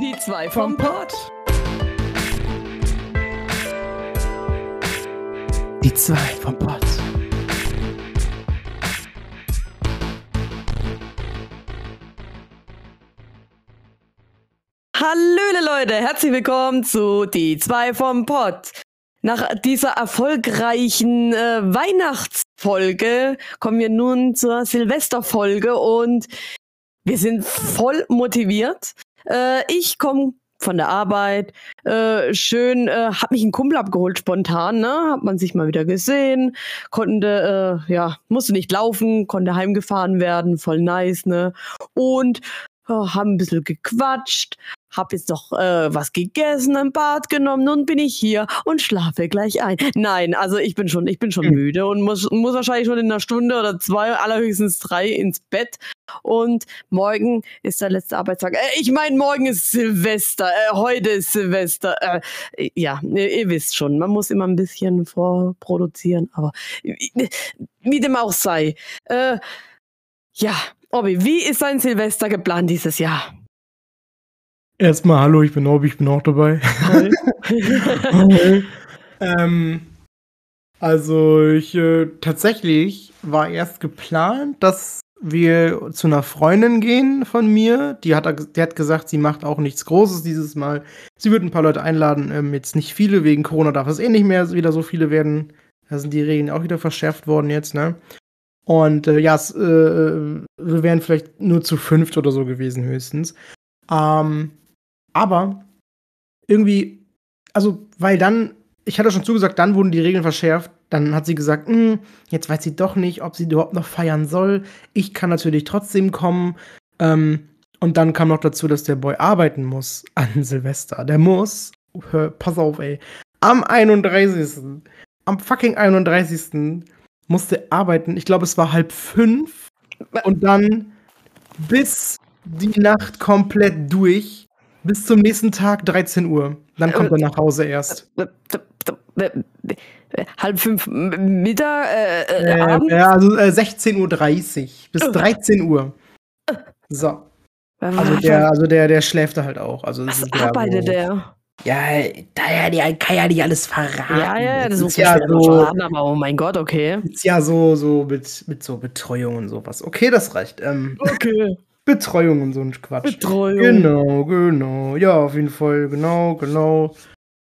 Die zwei vom Pott. Die zwei vom Pott. Hallöle Leute, herzlich willkommen zu Die zwei vom Pott. Nach dieser erfolgreichen äh, Weihnachtsfolge kommen wir nun zur Silvesterfolge und wir sind voll motiviert. Äh, ich komme von der Arbeit, äh, schön, äh, hab mich ein Kumpel abgeholt spontan, ne? Hat man sich mal wieder gesehen, konnte, äh, ja, musste nicht laufen, konnte heimgefahren werden, voll nice, ne? Und äh, haben ein bisschen gequatscht, hab jetzt noch äh, was gegessen, ein Bad genommen, nun bin ich hier und schlafe gleich ein. Nein, also ich bin schon, ich bin schon Hm. müde und muss, muss wahrscheinlich schon in einer Stunde oder zwei, allerhöchstens drei ins Bett. Und morgen ist der letzte Arbeitstag. Äh, ich meine, morgen ist Silvester. Äh, heute ist Silvester. Äh, ja, ihr, ihr wisst schon, man muss immer ein bisschen vorproduzieren, aber wie, wie dem auch sei. Äh, ja, Obi, wie ist dein Silvester geplant dieses Jahr? Erstmal hallo, ich bin Obi, ich bin auch dabei. ähm, also ich äh, tatsächlich war erst geplant, dass wir zu einer Freundin gehen von mir. Die hat, die hat gesagt, sie macht auch nichts Großes dieses Mal. Sie wird ein paar Leute einladen, ähm, jetzt nicht viele, wegen Corona darf es eh nicht mehr wieder so viele werden. Da sind die Regeln auch wieder verschärft worden jetzt, ne? Und äh, ja, es, äh, wir wären vielleicht nur zu fünft oder so gewesen, höchstens. Ähm, aber irgendwie, also, weil dann, ich hatte schon zugesagt, dann wurden die Regeln verschärft. Dann hat sie gesagt, "Hm, jetzt weiß sie doch nicht, ob sie überhaupt noch feiern soll. Ich kann natürlich trotzdem kommen. Ähm, und dann kam noch dazu, dass der Boy arbeiten muss an Silvester. Der muss, hör, pass auf, ey, am 31. Am fucking 31. musste arbeiten. Ich glaube, es war halb fünf. Und dann bis die Nacht komplett durch. Bis zum nächsten Tag 13 Uhr. Dann kommt er nach Hause erst. Halb fünf Mittag, äh, äh, Äh, Abend? ja, also äh, 16.30 Uhr bis 13 Uhr. So. Also der, also der, der schläft da halt auch. Also das Was arbeitet so, der? Ja, da ja, die kann ja nicht alles verraten. Ja, ja, ja, das ist muss ja so, verraten, aber oh mein Gott, okay. ist ja so, so mit, mit so Betreuung und sowas. Okay, das reicht. Ähm, Okay. Betreuung und so ein Quatsch. Betreuung. Genau, genau. Ja, auf jeden Fall, genau, genau.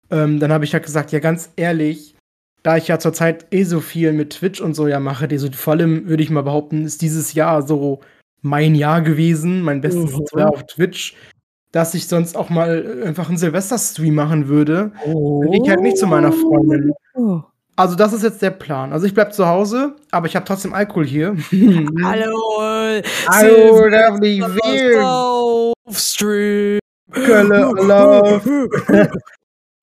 Ähm, dann habe ich ja gesagt, ja, ganz ehrlich, da ich ja zurzeit eh so viel mit Twitch und so ja mache, die so, vor allem würde ich mal behaupten, ist dieses Jahr so mein Jahr gewesen, mein bestes Mhm. Jahr auf Twitch, dass ich sonst auch mal einfach einen Silvester-Stream machen würde. Oh. Ich halt nicht zu meiner Freundin. Oh. Also, das ist jetzt der Plan. Also, ich bleib zu Hause, aber ich habe trotzdem Alkohol hier. Hallo. Hallo, wählen. Saufstream. Kölle, Love.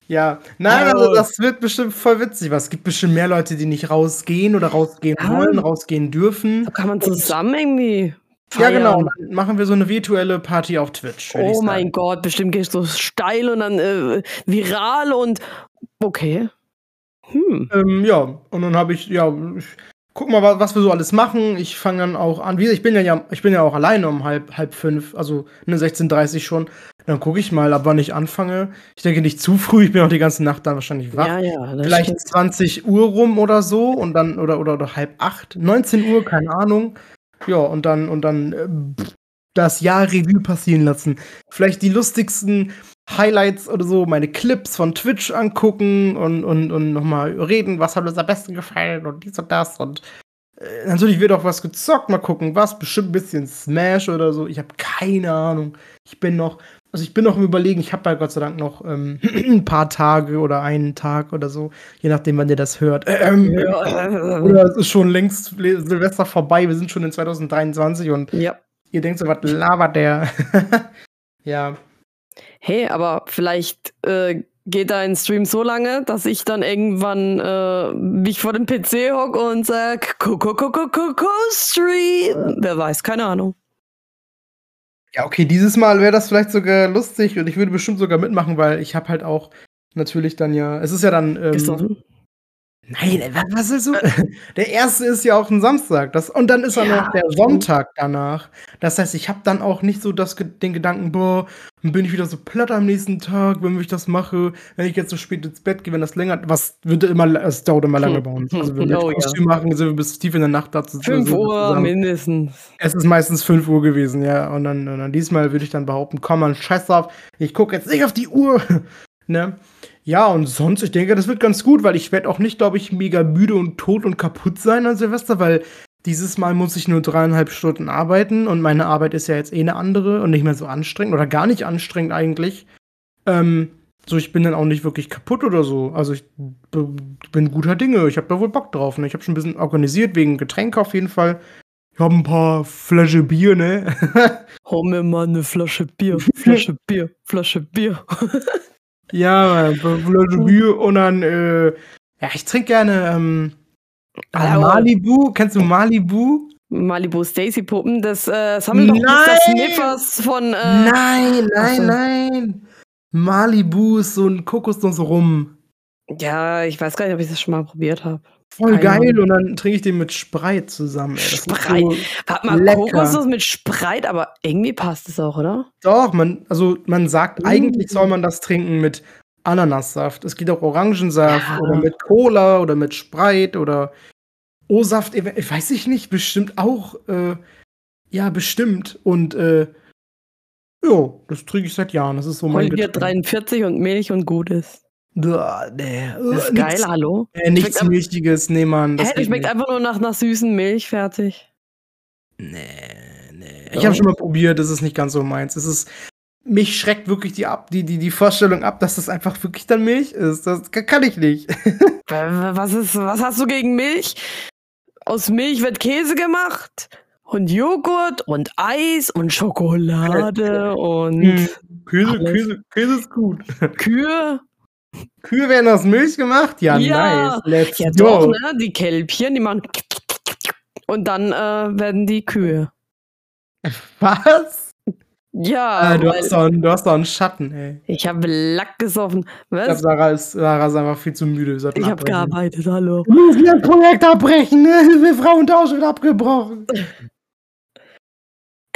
Ja, nein, Hallo. also das wird bestimmt voll witzig. Was es gibt bestimmt mehr Leute, die nicht rausgehen oder rausgehen Ja. wollen, rausgehen dürfen. So kann man zusammen irgendwie. Ja, genau. feiern. Dann machen wir so eine virtuelle Party auf Twitch. Oh mein Gott, bestimmt gehst du steil und dann äh, viral und okay. Hm. Ähm, ja, und dann habe ich, ja, ich guck mal, wa- was wir so alles machen. Ich fange dann auch an. Wie gesagt, ich bin ja, ja, ich bin ja auch alleine um halb, halb fünf, also ne 16.30 schon. Dann gucke ich mal, ab wann ich anfange. Ich denke nicht zu früh, ich bin auch die ganze Nacht dann wahrscheinlich wach. Ja, ja. Vielleicht stimmt. 20 Uhr rum oder so und dann oder oder, oder halb acht, 19 Uhr, keine Ahnung. Ja, und dann und dann äh, das Jahr Revue passieren lassen. Vielleicht die lustigsten Highlights oder so, meine Clips von Twitch angucken und und und noch mal reden, was hat uns am besten gefallen und dies und das und äh, natürlich wird auch was gezockt, mal gucken, was bestimmt ein bisschen Smash oder so. Ich habe keine Ahnung. Ich bin noch also ich bin noch im Überlegen, ich habe ja Gott sei Dank noch ähm, ein paar Tage oder einen Tag oder so, je nachdem, wann ihr das hört. Ähm, Ja. Oder es ist schon längst Silvester vorbei, wir sind schon in 2023 und ja. ihr denkt so, was labert der? ja. Hey, aber vielleicht äh, geht dein Stream so lange, dass ich dann irgendwann äh, mich vor dem PC hock und sag, Kuckuck, Kuckuck, Kuckuck, Stream. Wer weiß, keine Ahnung. Ja, okay, dieses Mal wäre das vielleicht sogar lustig und ich würde bestimmt sogar mitmachen, weil ich habe halt auch natürlich dann ja, es ist ja dann, ähm? Nein, äh, was ist so? Der erste ist ja auch ein Samstag. Das, und dann ist ja noch der Sonntag danach. Das heißt, ich habe dann auch nicht so das, den Gedanken, boah, dann bin ich wieder so platt am nächsten Tag, wenn ich das mache, wenn ich jetzt so spät ins Bett gehe, wenn das länger, was wird immer, es dauert immer lange bei uns. Also wenn wir oh, Kostüm ja. machen, sind wir bis tief in der Nacht da zu 5 Uhr zusammen. mindestens. Es ist meistens 5 Uhr gewesen, ja. Und dann, und dann diesmal würde ich dann behaupten, komm mal, scheiß drauf, ich gucke jetzt nicht auf die Uhr. ne? Ja, und sonst, ich denke, das wird ganz gut, weil ich werde auch nicht, glaube ich, mega müde und tot und kaputt sein an Silvester, weil dieses Mal muss ich nur dreieinhalb Stunden arbeiten und meine Arbeit ist ja jetzt eh eine andere und nicht mehr so anstrengend oder gar nicht anstrengend eigentlich. Ähm, so, ich bin dann auch nicht wirklich kaputt oder so. Also ich bin guter Dinge. Ich habe da wohl Bock drauf. Ne? Ich habe schon ein bisschen organisiert wegen Getränke auf jeden Fall. Ich habe ein paar Flasche Bier, ne? Hau mir mal eine Flasche Bier, Flasche Bier, Flasche Bier. Ja, Flasche Bier und dann, äh, ja, ich trinke gerne ähm, äh, Malibu. Kennst du Malibu? Malibu Stacy Puppen, das äh, sammelt doch das Sniffers von. Äh, nein, nein, so. nein. Malibu ist so ein Kokosnuss rum. Ja, ich weiß gar nicht, ob ich das schon mal probiert habe. Voll geil und dann trinke ich den mit Spreit zusammen. Ey. Spreit. So Warte mal, lecker. Kokosnuss mit Spreit, aber irgendwie passt es auch, oder? Doch, man, also man sagt, mm. eigentlich soll man das trinken mit Ananassaft. Es geht auch Orangensaft ja. oder mit Cola oder mit Spreit oder O-Saft, weiß ich nicht, bestimmt auch. Äh, ja, bestimmt. Und äh, ja, das trinke ich seit Jahren. Das ist so mein Bier 43 und Milch und Gutes. Uah, nee. Das ist geil, hallo? Äh, nichts Milchiges, nee, Mann. Das Hä, schmeckt nicht. einfach nur nach, nach süßen Milch, fertig. Nee, nee. Ich habe schon mal probiert, das ist nicht ganz so meins. Es ist, mich schreckt wirklich die, ab, die, die, die Vorstellung ab, dass das einfach wirklich dann Milch ist. Das kann ich nicht. was, ist, was hast du gegen Milch? Aus Milch wird Käse gemacht und Joghurt und Eis und Schokolade und. Hm. Käse, Käse, Käse ist gut. Kühe Kühe werden aus Milch gemacht? Ja, ja. nice. Let's ja, go. Doch, ne? Die Kälbchen, die machen und dann äh, werden die Kühe. Was? Ja. Äh, du, hast doch, du hast doch einen Schatten, ey. Ich habe Lack gesoffen. Was? Ich glaube, Sarah ist, Sarah ist einfach viel zu müde. Ich habe gearbeitet, hallo. Du musst das Projekt abbrechen, ne? Frauentausch wird abgebrochen.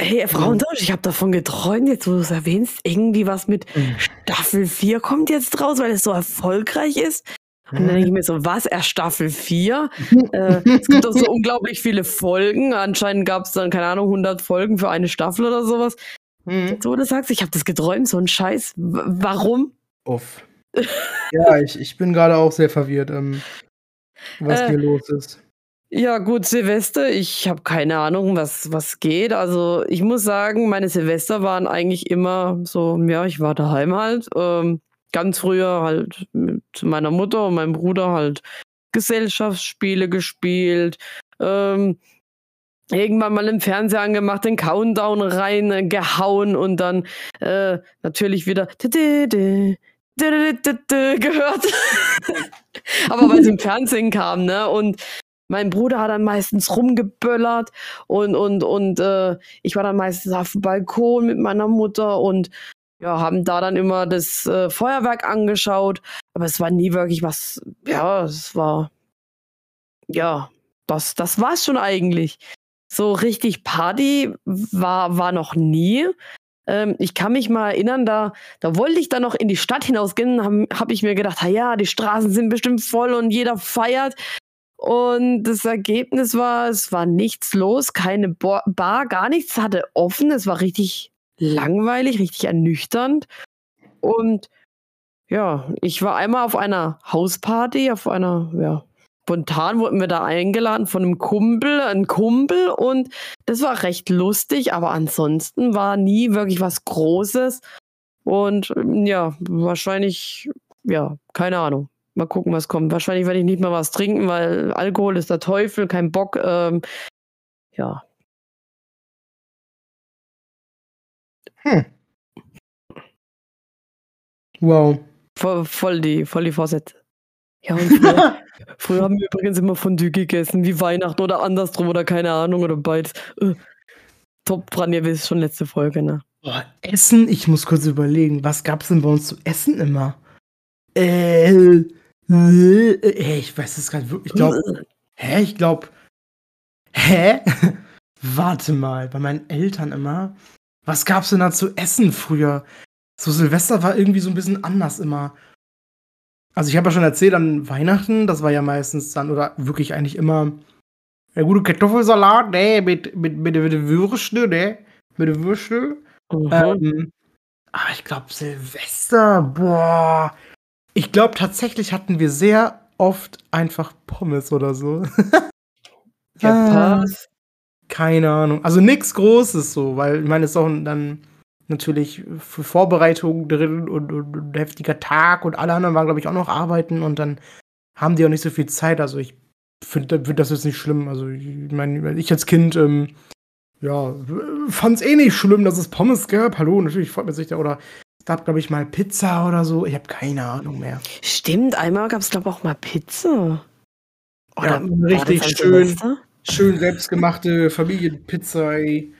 Hey, Frauentausch, ich habe davon geträumt, jetzt wo du es erwähnst, irgendwie was mit mhm. Staffel 4 kommt jetzt raus, weil es so erfolgreich ist. Und dann denke ich mir so, was, erst Staffel 4? äh, es gibt doch so unglaublich viele Folgen. Anscheinend gab es dann, keine Ahnung, 100 Folgen für eine Staffel oder sowas. Mhm. So, du sagst, ich habe das geträumt, so ein Scheiß. W warum? Uff. ja, ich, ich bin gerade auch sehr verwirrt, ähm, was äh, hier los ist. Ja, gut, Silvester, ich habe keine Ahnung, was, was geht. Also ich muss sagen, meine Silvester waren eigentlich immer so, ja, ich war daheim halt. Ähm, ganz früher halt mit meiner Mutter und meinem Bruder halt Gesellschaftsspiele gespielt. Ähm, irgendwann mal im Fernseher angemacht, den Countdown reingehauen und dann äh, natürlich wieder gehört. Aber weil es im Fernsehen kam, ne? Und mein Bruder hat dann meistens rumgeböllert und, und, und äh, ich war dann meistens auf dem Balkon mit meiner Mutter und ja, haben da dann immer das äh, Feuerwerk angeschaut. Aber es war nie wirklich was, ja, es war, ja, das, das war's schon eigentlich. So richtig Party war, war noch nie. Ähm, ich kann mich mal erinnern, da, da wollte ich dann noch in die Stadt hinausgehen, habe hab ich mir gedacht, ja, die Straßen sind bestimmt voll und jeder feiert. Und das Ergebnis war, es war nichts los, keine Bar, gar nichts hatte offen. Es war richtig langweilig, richtig ernüchternd. Und ja, ich war einmal auf einer Hausparty, auf einer, ja, spontan wurden wir da eingeladen von einem Kumpel, ein Kumpel und das war recht lustig, aber ansonsten war nie wirklich was Großes und ja, wahrscheinlich, ja, keine Ahnung. Mal gucken, was kommt. Wahrscheinlich werde ich nicht mehr was trinken, weil Alkohol ist der Teufel, kein Bock. Ähm, ja. Hm. Wow. Voll, voll, die, voll die Vorsätze. Ja, und früher, früher haben wir übrigens immer Fondue gegessen, wie Weihnachten oder andersrum oder keine Ahnung oder beides. Äh, top dran, ihr wisst schon letzte Folge, ne? Boah, Essen, ich muss kurz überlegen, was gab's denn bei uns zu essen immer? Äh, Äh, ich weiß es gerade wirklich. Ich glaube, hä? Ich glaube, hä? Warte mal, bei meinen Eltern immer. Was gab's denn da zu essen früher? So Silvester war irgendwie so ein bisschen anders immer. Also ich habe ja schon erzählt an Weihnachten, das war ja meistens dann oder wirklich eigentlich immer der gute Kartoffelsalat, ne, mit mit mit, mit Würste, ne, mit Würste. Mhm. Ähm, aber ich glaube Silvester, boah, ich glaube tatsächlich hatten wir sehr oft einfach Pommes oder so. ja, was? Keine Ahnung. Also nichts Großes so, weil ich meine, es ist auch dann natürlich für Vorbereitungen drin und, und, und, heftiger Tag und alle anderen waren, glaube ich, auch noch arbeiten und dann haben die auch nicht so viel Zeit. Also ich finde find das jetzt nicht schlimm. Also ich meine, ich als Kind, ähm, ja, fand es eh nicht schlimm, dass es Pommes gab. Hallo, natürlich freut man sich da. Oder gab, glaube ich, mal Pizza oder so. Ich habe keine Ahnung mehr. Stimmt, einmal gab es, glaube ich, auch mal Pizza. Oder ja, richtig schön, schön selbstgemachte Familienpizza. Ey.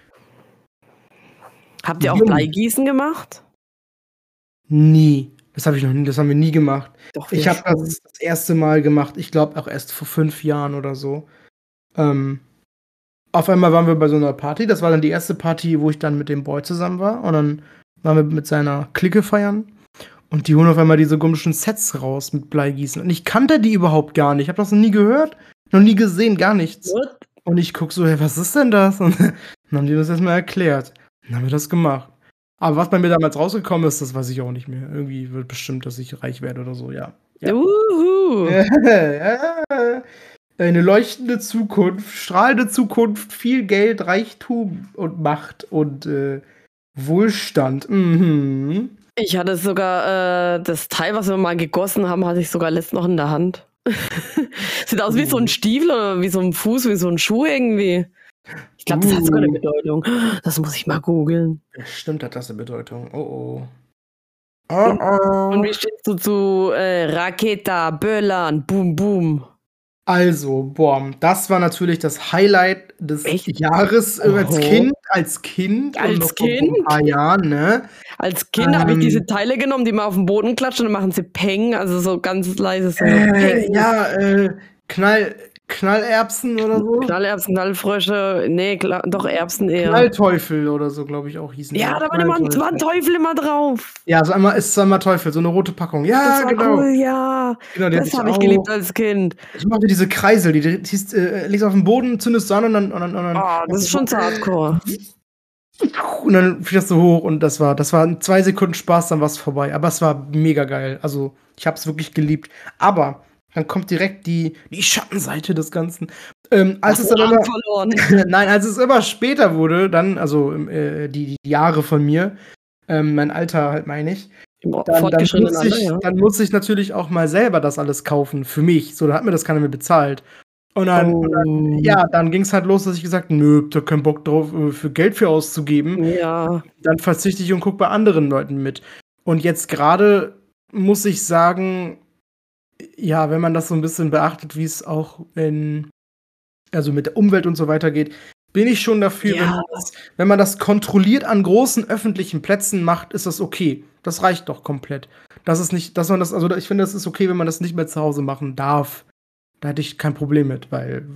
Habt ihr auch Bleigießen gemacht? Nie. Das habe ich noch nie, das haben wir nie gemacht. Doch, ich habe das das erste Mal gemacht, ich glaube auch erst vor fünf Jahren oder so. Ähm, auf einmal waren wir bei so einer Party. Das war dann die erste Party, wo ich dann mit dem Boy zusammen war. Und dann waren wir mit seiner Clique feiern. Und die holen auf einmal diese komischen Sets raus mit Bleigießen. Und ich kannte die überhaupt gar nicht. Ich habe das noch nie gehört, noch nie gesehen, gar nichts. What? Und ich guck so, hey, was ist denn das? Und dann haben die das erstmal erklärt. Dann haben wir das gemacht. Aber was bei mir damals rausgekommen ist, das weiß ich auch nicht mehr. Irgendwie wird bestimmt, dass ich reich werde oder so, ja. ja. Uhu. Eine leuchtende Zukunft, strahlende Zukunft, viel Geld, Reichtum und Macht und äh, Wohlstand. Mhm. Ich hatte sogar äh, das Teil, was wir mal gegossen haben, hatte ich sogar letztens noch in der Hand. Sieht aus wie so ein uh. Stiefel oder wie so ein Fuß, wie so ein Schuh irgendwie. Ich glaube, das uh. hat sogar eine uh. Bedeutung. Das muss ich mal googeln. Stimmt, hat das eine Bedeutung. Oh oh. Oh oh. Und, wie stehst du zu äh, Raketa, Böllern, Boom Boom? Also, boah, das war natürlich das Highlight des Echt? Jahres äh, als Kind. Als Kind. Als Kind? Vor ein paar Jahren, ne? Als Kind ähm, habe ich diese Teile genommen, die man auf den Boden klatschen und dann machen sie Peng, also so ganz leise. So äh, ja, äh, Knall, Knallerbsen oder so? Knallerbsen, Knallfrösche, nee, doch Erbsen eher. Knallteufel oder so, glaube ich, auch hießen Ja, da war, immer, war ein Teufel immer drauf. Ja, so einmal ist einmal Teufel, so eine rote Packung. Ja, das genau. Cool, ja. Genau, das habe ich geliebt als Kind. Ich mochte diese Kreisel, die, die, die äh, legst auf den Boden, zündest du an und dann. Und dann, und dann oh, das ist schon zu hardcore. Und dann fliegst du hoch und das war, das war zwei Sekunden Spaß, dann war es vorbei. Aber es war mega geil. Also, ich habe es wirklich geliebt. Aber dann kommt direkt die, die Schattenseite des Ganzen. Ähm, als Ach, es dann immer, verloren. Nein, als es immer später wurde, dann, also äh, die, die, Jahre von mir, ähm, mein Alter halt meine ich, dann, dann, muss ich, ja. dann muss ich natürlich auch mal selber das alles kaufen für mich. So, da hat mir das keiner mehr bezahlt. Und dann, oh. dann ja, dann ging es halt los, dass ich gesagt nö, da keinen Bock drauf, äh, für Geld für auszugeben. Ja. Dann verzichte ich und gucke bei anderen Leuten mit. Und jetzt gerade muss ich sagen, ja, wenn man das so ein bisschen beachtet, wie es auch in, also mit der Umwelt und so weiter geht, bin ich schon dafür, ja. wenn, man das, wenn, man das, kontrolliert an großen öffentlichen Plätzen macht, ist das okay. Das reicht doch komplett. Das ist nicht, dass man das, also ich finde, das ist okay, wenn man das nicht mehr zu Hause machen darf. Da hätte ich kein Problem mit, weil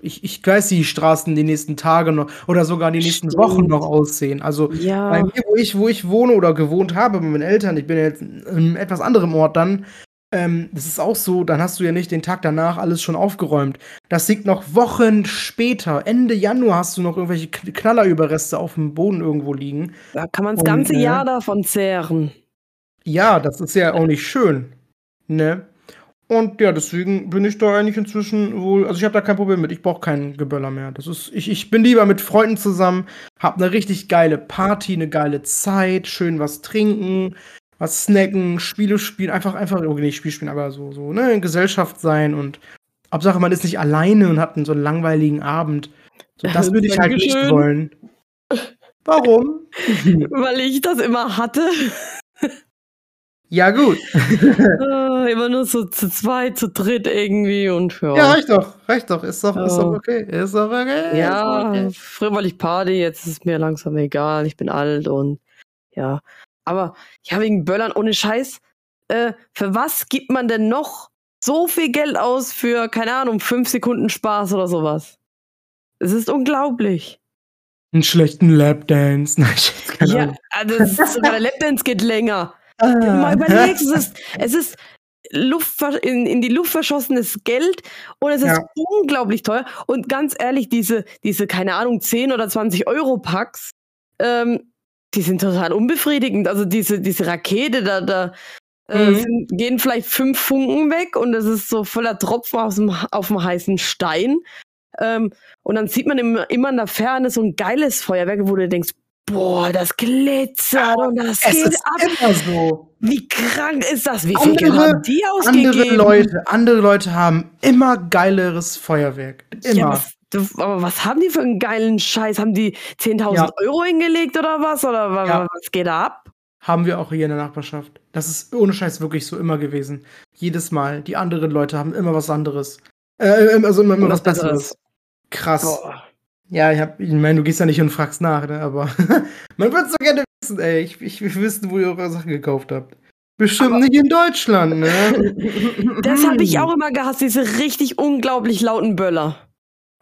ich, ich weiß, wie die Straßen die nächsten Tage noch oder sogar die nächsten Stimmt. Wochen noch aussehen. Also ja. bei mir, wo ich, wo ich wohne oder gewohnt habe, mit meinen Eltern, ich bin jetzt in einem etwas anderem Ort dann, ähm, das ist auch so, dann hast du ja nicht den Tag danach alles schon aufgeräumt. Das liegt noch Wochen später. Ende Januar hast du noch irgendwelche Knallerüberreste auf dem Boden irgendwo liegen. Da kann man das ganze äh, Jahr davon zehren. Ja, das ist ja auch nicht schön. Ne? Und ja, deswegen bin ich da eigentlich inzwischen wohl, also ich habe da kein Problem mit, ich brauche keinen Geböller mehr. Das ist, ich, ich bin lieber mit Freunden zusammen, hab eine richtig geile Party, eine geile Zeit, schön was trinken, was snacken, Spiele spielen, einfach, einfach, okay, nicht Spiel spielen, aber so, so, ne, in Gesellschaft sein und Hauptsache man ist nicht alleine und hat einen so einen langweiligen Abend. So, das würde ich halt nicht wollen. Warum? Weil ich das immer hatte. Ja, gut. uh, immer nur so zu zweit, zu dritt irgendwie und ja. Ja, reicht doch, reicht doch. Ist doch, ist doch okay. Ist doch okay. Ja, okay. früher wollte ich Party, jetzt ist es mir langsam egal. Ich bin alt und ja. Aber ja, wegen Böllern ohne Scheiß. Äh, für was gibt man denn noch so viel Geld aus für, keine Ahnung, fünf Sekunden Spaß oder sowas. Es ist unglaublich. Einen schlechten Lapdance. Nein, keine Ja, Ahnung. also das ist sogar der Lapdance geht länger. Ah. Mal überlegst, es ist, es ist Luft, in, in die Luft verschossenes Geld und es ist Ja. unglaublich teuer. Und ganz ehrlich, diese, diese, keine Ahnung, 10 oder 20 Euro Packs, ähm, die sind total unbefriedigend. Also diese, diese Rakete, da, da äh, Mhm. sind, gehen vielleicht fünf Funken weg und es ist so voller Tropfen aus dem, auf dem heißen Stein. Ähm, und dann sieht man immer, immer in der Ferne so ein geiles Feuerwerk, wo du denkst, boah, das glitzert und das Es geht ist ab. immer so. Wie krank ist das? Wie viel Andere- haben die ausgegeben? Andere Leute, andere Leute haben immer geileres Feuerwerk. Immer. Ja, was, aber was haben die für einen geilen Scheiß? Haben die 10.000 Ja. Euro hingelegt oder was? Oder wa- Ja. was geht da ab? Haben wir auch hier in der Nachbarschaft. Das ist ohne Scheiß wirklich so immer gewesen. Jedes Mal. Die anderen Leute haben immer was anderes. Äh, also immer, immer was Besseres. Krass. Boah. Ja, ich, hab, ich meine, du gehst ja nicht und fragst nach, ne? Aber man würde so gerne wissen, ey. Ich, ich will wissen, wo ihr eure Sachen gekauft habt. Bestimmt nicht in Deutschland, ne? Das habe ich auch immer gehasst, diese richtig unglaublich lauten Böller.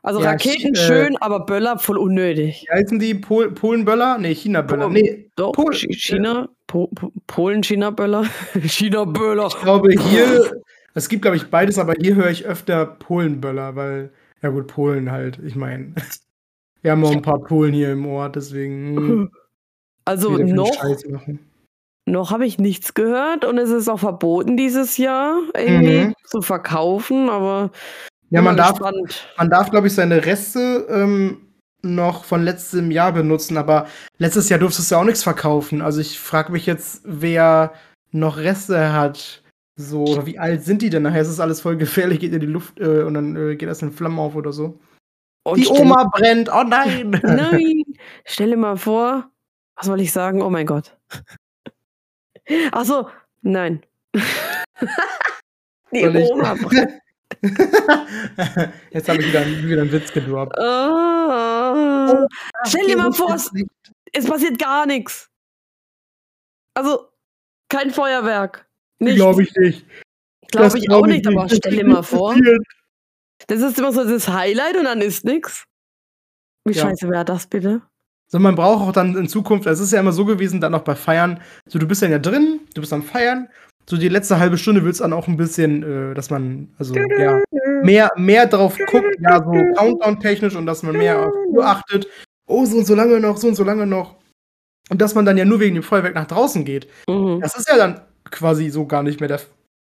Also Ja, Raketen ich, äh, schön, aber Böller voll unnötig. Wie heißen die Pol Polenböller? Nee, China-Böller. Nee, Doch, Pol- Chi- China, po, po, Polen, China-Böller, ich glaube hier, es gibt, glaube ich, beides, aber hier höre ich öfter Polenböller, weil, ja gut, Polen halt, ich meine. Wir haben auch ein paar Polen hier im Ort, deswegen. hm, Also noch, noch habe ich nichts gehört und es ist auch verboten dieses Jahr irgendwie Mhm. zu verkaufen, aber Ja, man darf, gespannt. man darf, glaube ich, seine Reste ähm, noch von letztem Jahr benutzen, aber letztes Jahr durftest du ja auch nichts verkaufen. Also ich frage mich jetzt, wer noch Reste hat. So, oder wie alt sind die denn? Nachher ist es alles voll gefährlich, geht in die Luft äh, und dann äh, geht das in Flammen auf oder so. Und die stell- Oma brennt, oh nein! Nein, stell dir mal vor, was soll ich sagen? Oh mein Gott. Achso, nein. Die Oma. Jetzt habe ich wieder, wieder einen Witz gedroppt. Ah. Stell dir mal vor, es, es passiert gar nichts. Also, kein Feuerwerk. Nicht. Glaube ich nicht. Glaube ich glaub auch nicht, aber Das stell dir mal nicht vor. Das ist immer so das Highlight und dann ist nichts. Wie Ja. scheiße wäre das bitte? So, man braucht auch dann in Zukunft, es ist ja immer so gewesen, dann auch bei Feiern, so du bist dann ja drin, du bist am Feiern, so die letzte halbe Stunde wird es dann auch ein bisschen, äh, dass man, also ja, mehr, mehr drauf guckt, ja, so Countdown-technisch und dass man mehr auf Uhr achtet, oh, so und so lange noch, so und so lange noch. Und dass man dann ja nur wegen dem Feuerwerk nach draußen geht. Mhm. Das ist ja dann quasi so gar nicht mehr der,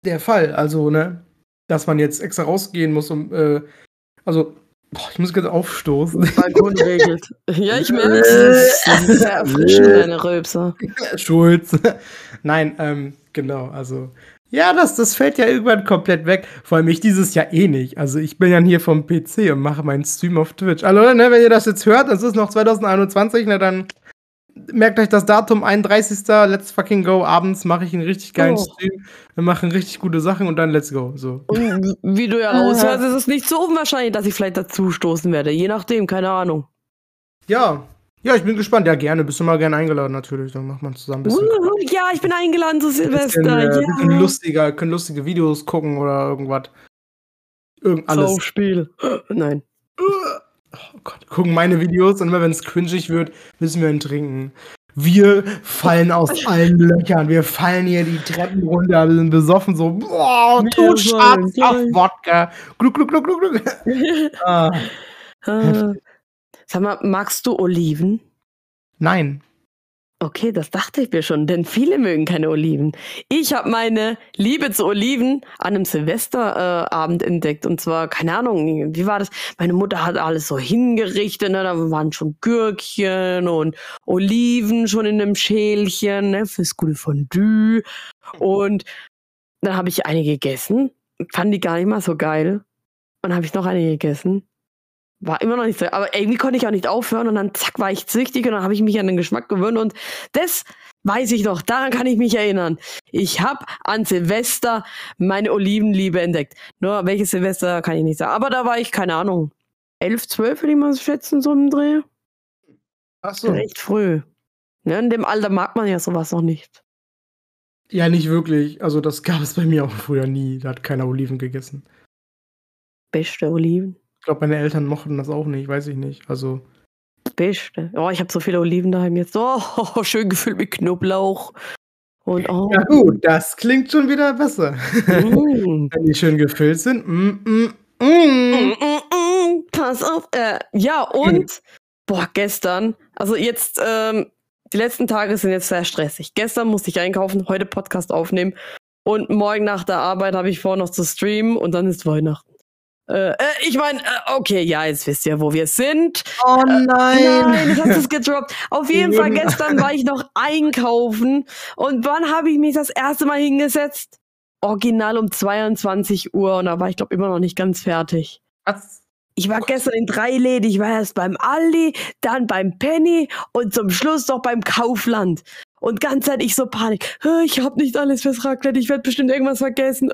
der Fall. Also, ne, dass man jetzt extra rausgehen muss, um, äh, also, boah, ich muss gerade aufstoßen. Balkon regelt. Ja, ich merke es. Das ist sehr erfrischend, deine Röpser. Schulz. Nein, ähm, genau, also. Ja, das, das fällt ja irgendwann komplett weg. Vor allem ich dieses Jahr eh nicht. Also ich bin ja hier vom PC und mache meinen Stream auf Twitch. Also, ne, wenn ihr das jetzt hört, es ist noch 2021, ne, dann merkt euch das Datum 31. Let's fucking go. Abends mache ich einen richtig geilen Oh. Stream. Wir machen richtig gute Sachen und dann let's go. So. Und wie du ja raushörst, ist es nicht so unwahrscheinlich, dass ich vielleicht dazu stoßen werde. Je nachdem, keine Ahnung. Ja. Ja, ich bin gespannt. Ja, gerne. Bist du mal gerne eingeladen, natürlich. Dann macht man zusammen ein bisschen. Uh, ja, ich bin eingeladen zu Silvester. bisschen, äh, ja. bisschen lustiger, können lustige Videos gucken oder irgendwas. Irgend alles. Saufspiel. Nein. Oh Gott, gucken meine Videos und immer wenn es cringig wird, müssen wir ihn trinken. Wir fallen aus allen Löchern. Wir fallen hier die Treppen runter, wir sind besoffen, so, boah, Wir tut sollen Schatz auf. Wodka. Gluck, gluck, gluck, gluck, gluck. ah, Äh, Sag mal, magst du Oliven? nein. Okay, das dachte ich mir schon, denn viele mögen keine Oliven. Ich habe meine Liebe zu Oliven an einem Silvesterabend äh, entdeckt. Und zwar, keine Ahnung, wie war das? Meine Mutter hat alles so hingerichtet, ne? da waren schon Gürkchen und Oliven schon in einem Schälchen, ne? fürs gute Fondue. Und dann habe ich eine gegessen, fand die gar nicht mal so geil. Und dann habe ich noch eine gegessen. War immer noch nicht so, aber irgendwie konnte ich auch nicht aufhören und dann zack war ich süchtig und dann habe ich mich an den Geschmack gewöhnt und das weiß ich noch, daran kann ich mich erinnern. Ich habe an Silvester meine Olivenliebe entdeckt. Nur welches Silvester kann ich nicht sagen, aber da war ich, keine Ahnung, elf, zwölf würde ich mal schätzen, so im Dreh. Ach so. Recht früh. Ne, in dem Alter mag man ja sowas noch nicht. Ja, nicht wirklich. Also das gab es bei mir auch früher nie. Da hat keiner Oliven gegessen. Beste Oliven. Ich glaube, meine Eltern mochten das auch nicht, weiß ich nicht. Also. Beste. Oh, ich habe so viele Oliven daheim jetzt. Oh, schön gefüllt mit Knoblauch. Und, oh. Ja gut, das klingt schon wieder besser. Mm. Wenn die schön gefüllt sind. Mm, mm. Mm, mm, mm. Pass auf. Äh, ja, und boah, gestern, also jetzt, ähm, die letzten Tage sind jetzt sehr stressig. Gestern musste ich einkaufen, heute Podcast aufnehmen und morgen nach der Arbeit habe ich vor, noch zu streamen und dann ist Weihnachten. Äh, äh, ich meine, äh, okay, ja, jetzt wisst ihr, wo wir sind. Oh nein. Äh, nein, ich hab's gedroppt. Auf jeden Fall, gestern war ich noch einkaufen. Und wann habe ich mich das erste Mal hingesetzt? Original um 22 Uhr. Und da war ich, glaube immer noch nicht ganz fertig. Was? Ich war gestern in drei Läden. Ich war erst beim Aldi, dann beim Penny und zum Schluss noch beim Kaufland. Und ganz Zeit ich so Panik. Ich habe nicht alles fürs Raclette, ich werde bestimmt irgendwas vergessen.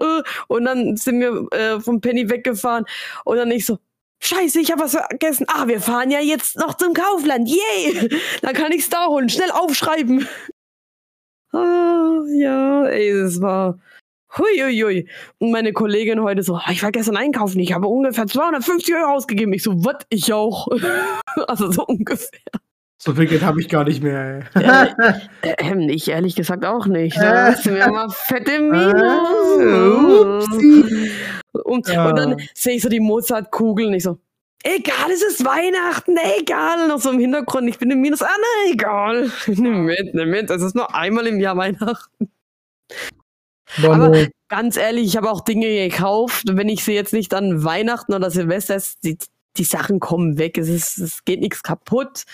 Und dann sind wir äh, vom Penny weggefahren. Und dann ich so, Scheiße, ich habe was vergessen. Ah, wir fahren ja jetzt noch zum Kaufland. Yay! Dann kann ich's da holen. Schnell aufschreiben. Ah, ja, ey, das war. Huiuiui. Und meine Kollegin heute so, ich war gestern einkaufen, ich habe ungefähr 250 Euro ausgegeben. Ich so, was? Ich auch. also so ungefähr. So viel Geld habe ich gar nicht mehr. Ja, äh, ich ehrlich gesagt auch nicht. Da sind wir mal fette Minus. und, ja. und dann sehe ich so die Mozartkugeln. Ich so, egal, es ist Weihnachten, egal. Noch so im Hintergrund, ich bin im Minus. Ah, na, egal. Nimm mit, nimm mit. Es ist nur einmal im Jahr Weihnachten. Boah, Aber ganz ehrlich, ich habe auch Dinge gekauft. Wenn ich sie jetzt nicht an Weihnachten oder Silvester, die, die Sachen kommen weg. Es, ist, es geht nichts kaputt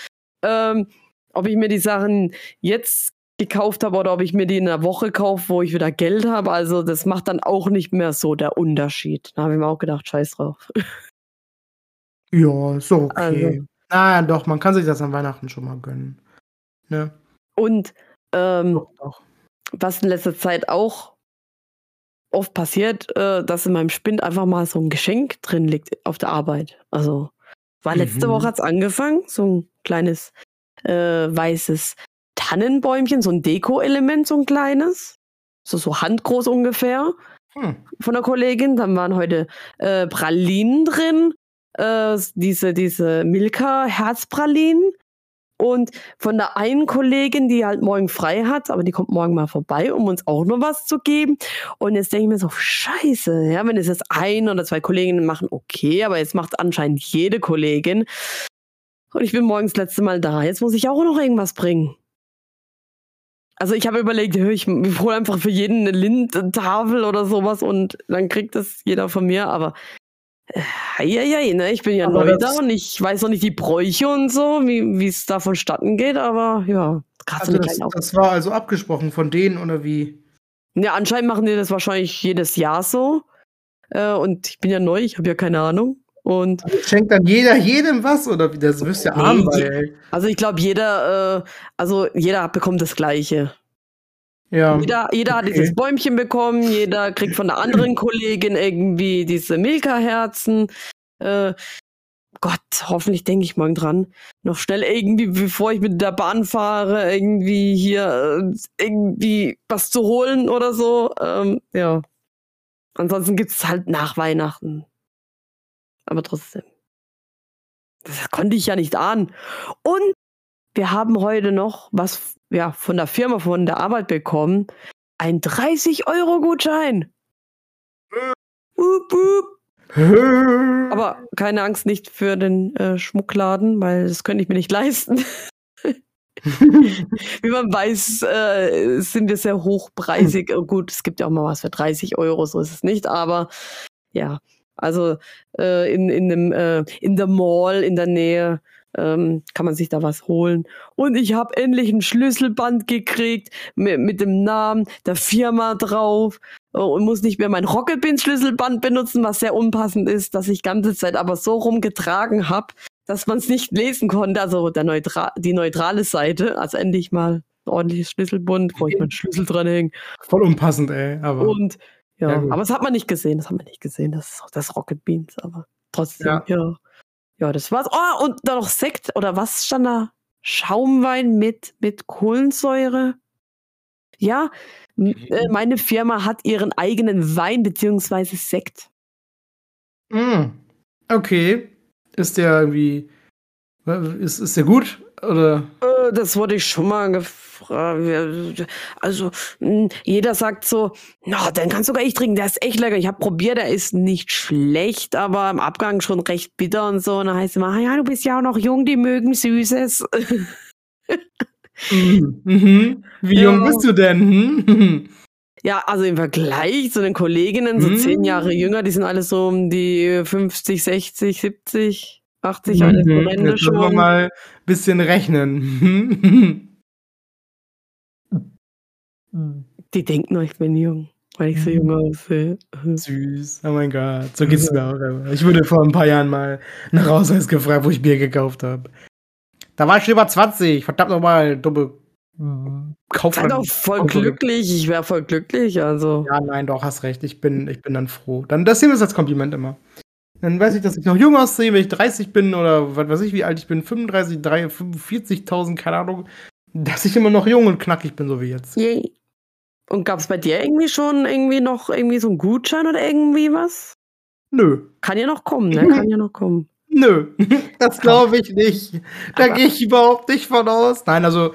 ähm, ob ich mir die Sachen jetzt gekauft habe oder ob ich mir die in einer Woche kaufe, wo ich wieder Geld habe. Also das macht dann auch nicht mehr so der Unterschied. Da habe ich mir auch gedacht, scheiß drauf. Ja, ist okay. Also, naja, doch, man kann sich das an Weihnachten schon mal gönnen. Ne? Und ähm, doch, doch. was in letzter Zeit auch oft passiert, äh, dass in meinem Spind einfach mal so ein Geschenk drin liegt auf der Arbeit. Also war letzte mhm. Woche hat's angefangen, so ein kleines äh, weißes Tannenbäumchen, so ein Deko-Element, so ein kleines. So, so handgroß ungefähr. Hm. Von der Kollegin. Dann waren heute äh, Pralinen drin. Äh, diese, diese Milka-Herzpralinen. Und von der einen Kollegin, die halt morgen frei hat, aber die kommt morgen mal vorbei, um uns auch noch was zu geben. Und jetzt denke ich mir so, scheiße, ja, wenn es jetzt ein oder zwei Kolleginnen machen, okay, aber jetzt macht anscheinend jede Kollegin. Und ich bin morgens das letzte Mal da. Jetzt muss ich auch noch irgendwas bringen. Also ich habe überlegt, ich, hole einfach für jeden eine Lindtafel oder sowas und dann kriegt das jeder von mir. Aber Eieiei, ne? Ich bin ja aber neu da und ich weiß noch nicht die Bräuche und so, wie es da vonstatten geht, aber ja. Also das, das war also abgesprochen von denen oder wie? Ja, anscheinend machen die das wahrscheinlich jedes Jahr so. Äh, und ich bin ja neu, ich habe ja keine Ahnung. Und also schenkt dann jeder jedem was oder wie? Das wirst ja nee, arm bei, Also ich glaube, jeder, äh, also jeder bekommt das Gleiche. Ja. Jeder, jeder okay. hat dieses Bäumchen bekommen, jeder kriegt von der anderen Kollegin irgendwie diese Milka-Herzen. Äh, Gott, hoffentlich denke ich morgen dran. Noch schnell irgendwie, bevor ich mit der Bahn fahre, irgendwie hier äh, irgendwie was zu holen oder so. Ähm, ja. Ansonsten gibt es halt nach Weihnachten. Aber trotzdem. Das konnte ich ja nicht ahnen. Und wir haben heute noch was ja, von der Firma, von der Arbeit bekommen. Ein 30-Euro-Gutschein. Aber keine Angst, nicht für den äh, Schmuckladen, weil das könnte ich mir nicht leisten. Wie man weiß, äh, sind wir sehr hochpreisig. Gut, es gibt ja auch mal was für 30 Euro, so ist es nicht, aber ja, also äh, in, in, dem, äh, in der Mall in der Nähe ähm, kann man sich da was holen. Und ich habe endlich ein Schlüsselband gekriegt mit, mit dem Namen der Firma drauf äh, und muss nicht mehr mein Rocketbean-Schlüsselband benutzen, was sehr unpassend ist, dass ich ganze Zeit aber so rumgetragen habe, dass man es nicht lesen konnte. Also der Neutral die neutrale Seite, also endlich mal ein ordentliches Schlüsselbund, wo ich meinen Schlüssel dran hänge. Voll unpassend, ey. Aber und ja, ja aber das hat man nicht gesehen, das hat man nicht gesehen, das, das Rocket Beans, aber trotzdem, ja. ja. Ja, das war's. Oh, und da noch Sekt oder was stand da? Schaumwein mit, mit Kohlensäure. Ja, m- äh, meine Firma hat ihren eigenen Wein beziehungsweise Sekt. Mm. Okay. Ist der irgendwie. Ist, ist der gut? Oder? Das wurde ich schon mal gefragt. Also, mh, jeder sagt so, na, den kannst sogar ich trinken, der ist echt lecker. Ich habe probiert, der ist nicht schlecht, aber im Abgang schon recht bitter und so. Und dann heißt es immer, "Ah ja, du bist ja auch noch jung, die mögen Süßes. Mhm. Mhm. Wie Ja. jung bist du denn? Hm? Ja, also im Vergleich zu den Kolleginnen, so Mm. zehn Jahre jünger, die sind alle so um die 50, 60, 70, 80, alles so Mhm. Ende Jetzt müssen wir schon. mal ein bisschen rechnen. Die denken nur, ich bin jung, weil ich so Mhm. jung aussehe. Süß. Oh mein Gott. So geht's mir auch immer. Ich wurde vor ein paar Jahren mal nach Ausweis gefragt, wo ich Bier gekauft habe. Da war ich schon über 20. Verdammt nochmal, dumme Kaufmann. doch voll Konkurrenz. glücklich, ich wäre voll glücklich, also. Ja, nein, doch, hast recht. Ich bin, ich bin dann froh. Dann, das sehen wir es als Kompliment immer. Dann weiß ich, dass ich noch jung aussehe, wenn ich 30 bin oder was weiß ich, wie alt ich bin, 35, 3, 45.000, keine Ahnung, dass ich immer noch jung und knackig bin, so wie jetzt. Yay. Und gab's bei dir irgendwie schon irgendwie noch irgendwie so einen Gutschein oder irgendwie was? Nö. Kann ja noch kommen, ne? Kann ja noch kommen. Nö, das glaube ich nicht. Da gehe ich überhaupt nicht von aus. Nein, also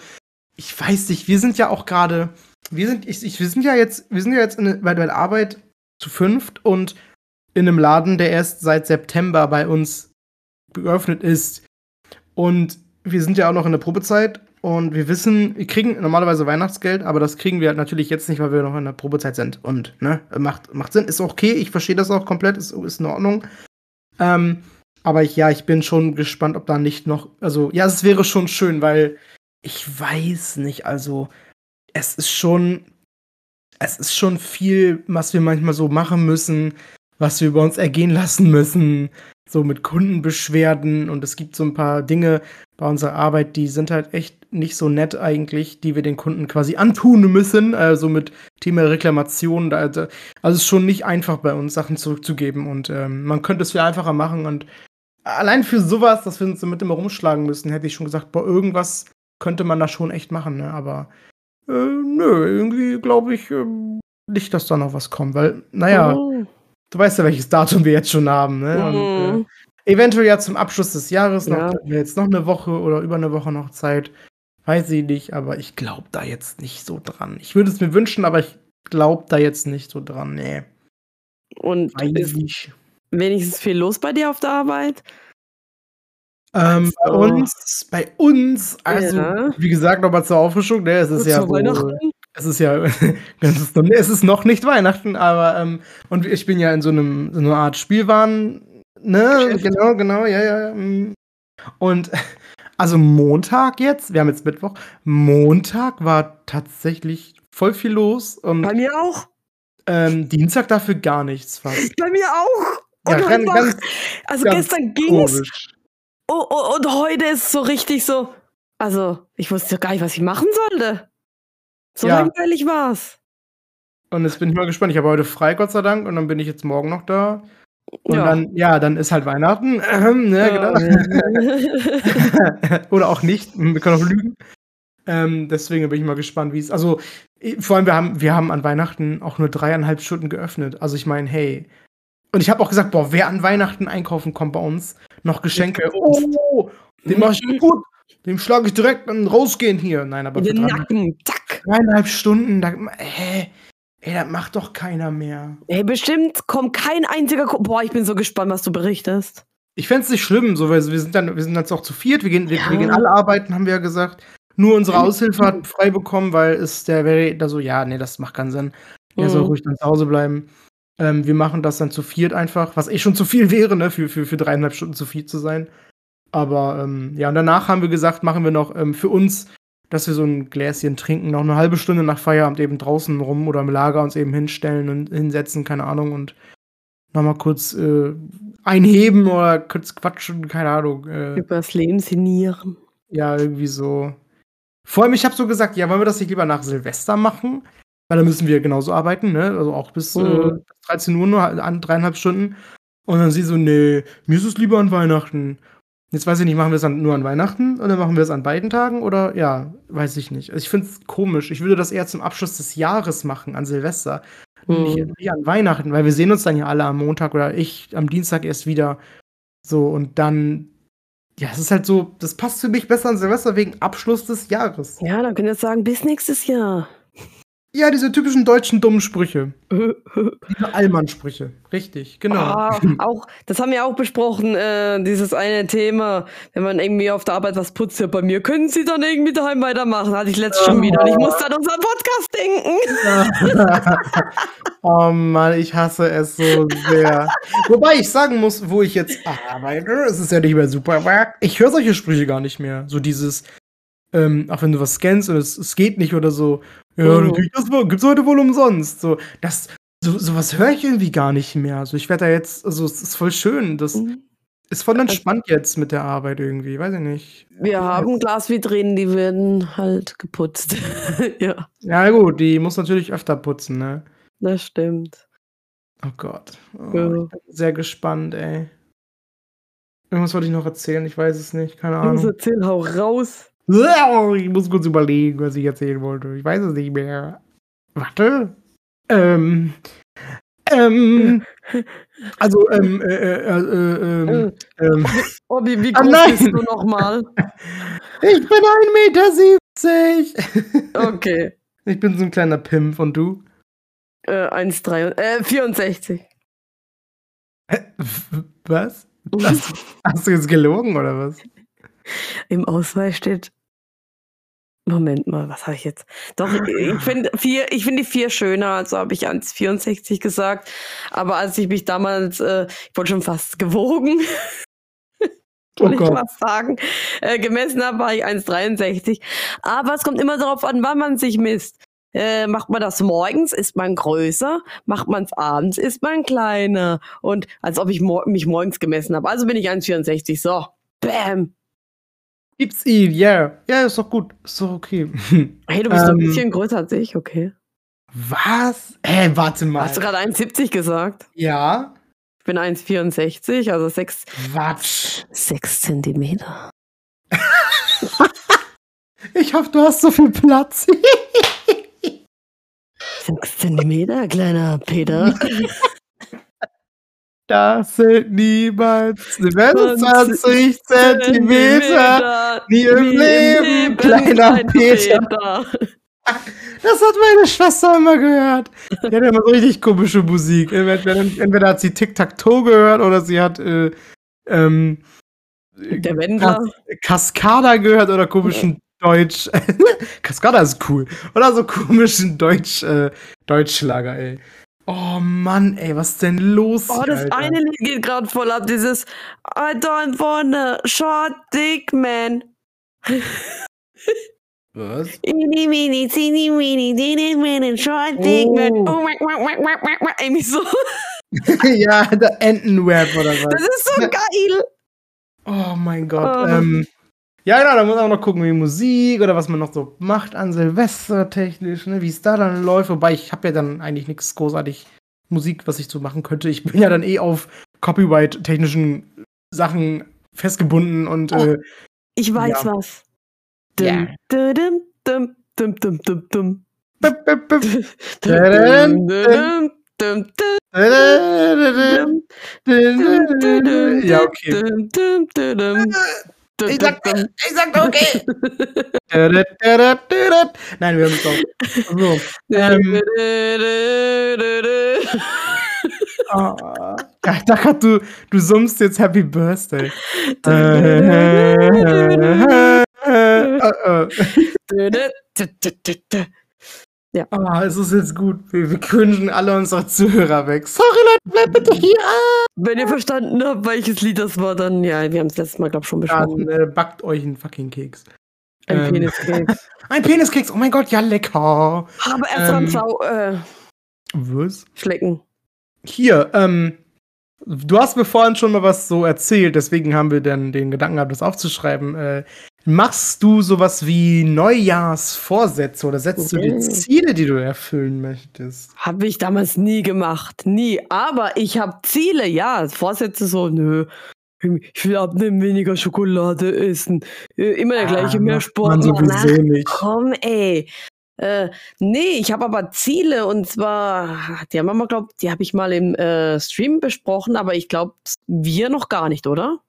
ich weiß nicht, wir sind ja auch gerade, wir sind, ich, ich, wir sind ja jetzt, wir sind ja jetzt in, bei der Arbeit zu fünft und in einem Laden, der erst seit September bei uns geöffnet ist. Und wir sind ja auch noch in der Probezeit und wir wissen, wir kriegen normalerweise Weihnachtsgeld, aber das kriegen wir halt natürlich jetzt nicht, weil wir noch in der Probezeit sind. Und, ne, macht, macht Sinn, ist okay, ich verstehe das auch komplett, ist, ist in Ordnung. Ähm, aber ich, ja, ich bin schon gespannt, ob da nicht noch, also, ja, es wäre schon schön, weil ich weiß nicht, also, es ist schon, es ist schon viel, was wir manchmal so machen müssen, was wir über uns ergehen lassen müssen, so mit Kundenbeschwerden und es gibt so ein paar Dinge bei unserer Arbeit, die sind halt echt nicht so nett eigentlich, die wir den Kunden quasi antun müssen, also mit Thema Reklamation, da, da, also es ist schon nicht einfach bei uns, Sachen zurückzugeben und ähm, man könnte es viel einfacher machen und allein für sowas, dass wir uns damit immer rumschlagen müssen, hätte ich schon gesagt, boah, irgendwas könnte man da schon echt machen, ne? aber äh, nö, irgendwie glaube ich ähm, nicht, dass da noch was kommt, weil, naja, Oh. Du weißt ja, welches Datum wir jetzt schon haben, ne? Und, äh, Mhm. eventuell ja zum Abschluss des Jahres noch, Ja. jetzt noch eine Woche oder über eine Woche noch Zeit. Weiß ich nicht, aber ich glaube da jetzt nicht so dran. Ich würde es mir wünschen, aber ich glaube da jetzt nicht so dran. Nee. Und Weiß ist nicht. wenigstens viel los bei dir auf der Arbeit? Ähm, bei Also- uns, bei uns, also, Ja. wie gesagt, nochmal zur Auffrischung, ne, es ist Zu ja wohl, Weihnachten? Es ist ja, es ist, noch, nicht Weihnachten, aber, ähm, und ich bin ja in so einem, so einer Art Spielwaren, ne, Geschäft. genau, genau, ja, ja, ja, mm. und, also Montag jetzt, wir haben jetzt Mittwoch, Montag war tatsächlich voll viel los und, Bei mir auch. ähm, Dienstag dafür gar nichts fast. Bei mir auch. Ja, Und ganz, heute ganz noch. also ganz gestern ging's. komisch. Oh, oh, und heute ist so richtig so. Also, ich wusste gar nicht, was ich machen sollte. So Ja. langweilig war's. Und jetzt bin ich mal gespannt. Ich habe heute frei, Gott sei Dank, und dann bin ich jetzt morgen noch da. Und Ja. dann, ja, dann ist halt Weihnachten. Ähm, ne, genau. Oder auch nicht. Wir können auch lügen. Ähm, deswegen bin ich mal gespannt, wie es. Also, vor allem, wir haben, wir haben an Weihnachten auch nur dreieinhalb Stunden geöffnet. Also, ich meine, hey. Und ich habe auch gesagt, boah, wer an Weihnachten einkaufen kommt bei uns, noch Geschenke. Oh, den mache ich gut. Dem schlage ich direkt an rausgehen hier. Nein, aber den Nacken. Zack. Dreieinhalb Stunden, da, hä? Ey, das macht doch keiner mehr. Ey, bestimmt kommt kein einziger. Ko Boah, ich bin so gespannt, was du berichtest. Ich fände es nicht schlimm, so, weil wir sind dann, wir sind jetzt auch zu viert, wir gehen, Ja. wir gehen alle arbeiten, haben wir ja gesagt. Nur unsere Aushilfe hat frei bekommen, weil es der wäre da so, ja, nee, das macht keinen Sinn. Er soll Mhm. ruhig dann zu Hause bleiben. Ähm, wir machen das dann zu viert einfach, was eh schon zu viel wäre, ne, für, für, für dreieinhalb Stunden zu viert zu sein. Aber ähm, ja, und danach haben wir gesagt, machen wir noch ähm, für uns, dass wir so ein Gläschen trinken, noch eine halbe Stunde nach Feierabend eben draußen rum oder im Lager uns eben hinstellen und hinsetzen, keine Ahnung, und nochmal kurz äh, einheben oder kurz quatschen, keine Ahnung. Äh, Übers Leben sinnieren. ja, irgendwie so. Vor allem, ich habe so gesagt, ja, wollen wir das nicht lieber nach Silvester machen? Weil da müssen wir genauso arbeiten, ne? Also auch bis Mhm. äh, 13 Uhr nur, an dreieinhalb Stunden. Und dann sie so, nee, mir ist es lieber an Weihnachten. Jetzt weiß ich nicht, machen wir es dann nur an Weihnachten oder machen wir es an beiden Tagen oder ja, weiß ich nicht. Also ich finde es komisch. Ich würde das eher zum Abschluss des Jahres machen, an Silvester. Hm. Nicht, nicht an Weihnachten, weil wir sehen uns dann ja alle am Montag oder ich am Dienstag erst wieder. So, und dann, ja, es ist halt so, das passt für mich besser an Silvester wegen Abschluss des Jahres. Ja, dann können wir sagen, bis nächstes Jahr. Ja, diese typischen deutschen dummen Sprüche. Diese Allmann-Sprüche. Richtig, genau. Ah, auch, das haben wir auch besprochen, äh, dieses eine Thema, wenn man irgendwie auf der Arbeit was putzt, ja, bei mir können sie dann irgendwie daheim weitermachen, hatte ich letztes schon wieder. Und ich musste an unseren Podcast denken. oh Mann, ich hasse es so sehr. Wobei ich sagen muss, wo ich jetzt arbeite, es ist ja nicht mehr super. Ich höre solche Sprüche gar nicht mehr. So dieses, ähm, auch wenn du was scannst und es, es geht nicht oder so. Ja, Mhm. dann krieg ich das gibt's heute wohl umsonst. So, das, so, sowas höre ich irgendwie gar nicht mehr. Also ich werde da jetzt, also es ist voll schön. Das ist voll entspannt jetzt mit der Arbeit irgendwie, weiß ich nicht. Wir haben Glasvitrinen, die werden halt geputzt. ja, Ja, gut, die muss natürlich öfter putzen, ne? das stimmt. Oh Gott. Oh, Ja. Ich bin sehr gespannt, ey. Irgendwas wollte ich noch erzählen, ich weiß es nicht, keine Ahnung. erzähl, hau raus. Ich muss kurz überlegen, was ich erzählen wollte. Ich weiß es nicht mehr. Warte. Ähm. Ähm. Also, ähm, äh, äh, äh, ähm, ähm, Oh, wie, wie Ah, groß nein. bist du nochmal? ich bin 1,70 Meter. Okay. Ich bin so ein kleiner Pimp und du? Äh, 1,3, äh, 64. Hä? Was? Hast, hast du jetzt gelogen oder was? Im Ausweis steht. Moment mal, was habe ich jetzt? Doch, ich finde vier, ich finde die vier schöner, also habe ich 1,64 gesagt. Aber als ich mich damals, äh, ich wurde schon fast gewogen, Oh wollte ich Gott. was sagen, äh, gemessen habe, war ich 1,63. Aber es kommt immer darauf an, wann man sich misst. Äh, macht man das morgens, ist man größer. Macht man es abends, ist man kleiner. Und als ob ich mor mich morgens gemessen habe. Also bin ich 1,64. So, bam. Gibt's ihn, ja. Ja, ist doch gut. Ist doch okay. Hey, du bist doch ein Ähm, bisschen größer als ich, okay. Was? Hä, warte mal. Hast du gerade 1,70 gesagt? Ja? Ich bin 1,64, also 6, Quatsch. 6 Zentimeter. Ich hoffe, du hast so viel Platz. 6 Zentimeter, kleiner Peter. Das sind niemals wenn 20 Zentimeter. Nie im Leben, kleiner Peter. Das hat meine Schwester immer gehört. Die hat immer so richtig komische Musik. Entweder, entweder hat sie Tic-Tac-Toe gehört oder sie hat äh, ähm, Der Wendler. Kas Cascada gehört oder komischen Deutsch. Cascada ist cool. Oder so komischen Deutsch, äh, Deutschschlager, ey. Oh Mann, ey, was ist denn los? Oh, das Alter? eine Lied geht gerade voll ab, dieses I don't wanna short dick man. Was? Eeny, meeny, teeny, weeny, teeny, weeny, short dick man. Oh. Oh, wack, wack, wack, wack, wack, wack. Irgendwie so. ja, der Entenweb oder was? Das ist so geil. Oh mein Gott. Oh. Ähm, ja, genau, da muss man auch noch gucken, wie Musik oder was man noch so macht an Silvester technisch, ne, wie es da dann läuft. Wobei ich habe ja dann eigentlich nichts großartig Musik, was ich so machen könnte. Ich bin ja dann eh auf Copyright-technischen Sachen festgebunden und Oh. äh, Ich weiß Ja. was. Ja. Dum, dum, dum, dum, dum, dum, dum. bip, bip, bip. Dum, dum, dum, dum, dum. ja, okay. Ich sag, ich sag okay. Nein, wir haben es auch. So. Ähm, Oh, ich dachte, du, du summst jetzt Happy Birthday. Äh. Ah, es ist jetzt gut. Wir, wir cringen alle unsere Zuhörer weg. Sorry, Leute, bleib bitte hier. Wenn ihr verstanden habt, welches Lied das war, dann ja, wir haben es letztes Mal, glaube ich, schon besprochen. Dann äh, backt euch einen fucking Keks. Ein ähm, Peniskeks. Ein Peniskeks, oh mein Gott, ja, lecker. Aber erst dran ähm, sau äh, Was? schlecken. Hier, ähm, du hast mir vorhin schon mal was so erzählt, deswegen haben wir dann den Gedanken gehabt, das aufzuschreiben. Äh, machst du sowas wie Neujahrsvorsätze oder setzt du dir. Ziele, die du erfüllen möchtest? Habe ich damals nie gemacht. Nie. Aber ich habe Ziele, ja. Vorsätze so, nö. ich will abnehmen, weniger Schokolade essen. Äh, immer der gleiche, Ah, mehr Sport man machen. sowieso Ach, nicht. Komm, ey. Äh, nee, ich habe aber Ziele und zwar, die haben wir mal, glaub, die habe ich mal im äh, Stream besprochen, aber ich glaube, wir noch gar nicht, oder?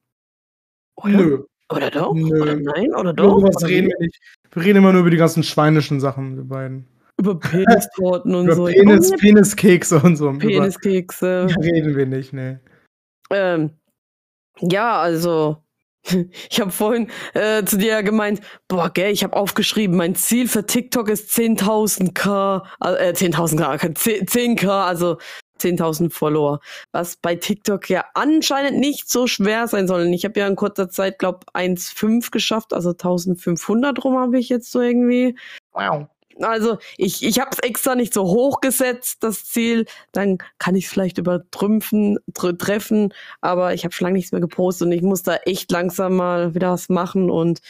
Oder? Nö. Oder doch? Nö. Oder nein? Oder doch? Über was reden wir nicht. Wir reden immer nur über die ganzen schweinischen Sachen, wir beiden. Über Penistorten und Über so. Penis, Ja, Peniskekse und so. Peniskekse. Reden wir nicht, ne. Ähm, ja, also, ich habe vorhin äh, zu dir ja gemeint, boah, gell, ich habe aufgeschrieben, mein Ziel für TikTok ist 10.000k, äh, 10.000k, 10 10k, also 10.000 Follower, was bei TikTok ja anscheinend nicht so schwer sein soll. Und Ich habe ja in kurzer Zeit, glaub 1,5 geschafft, also 1.500 rum habe ich jetzt so irgendwie. Wow. Also ich, ich habe es extra nicht so hoch gesetzt, das Ziel. Dann kann ich es vielleicht übertrümpfen, tr treffen. Aber ich habe schon lange nichts mehr gepostet und ich muss da echt langsam mal wieder was machen. Und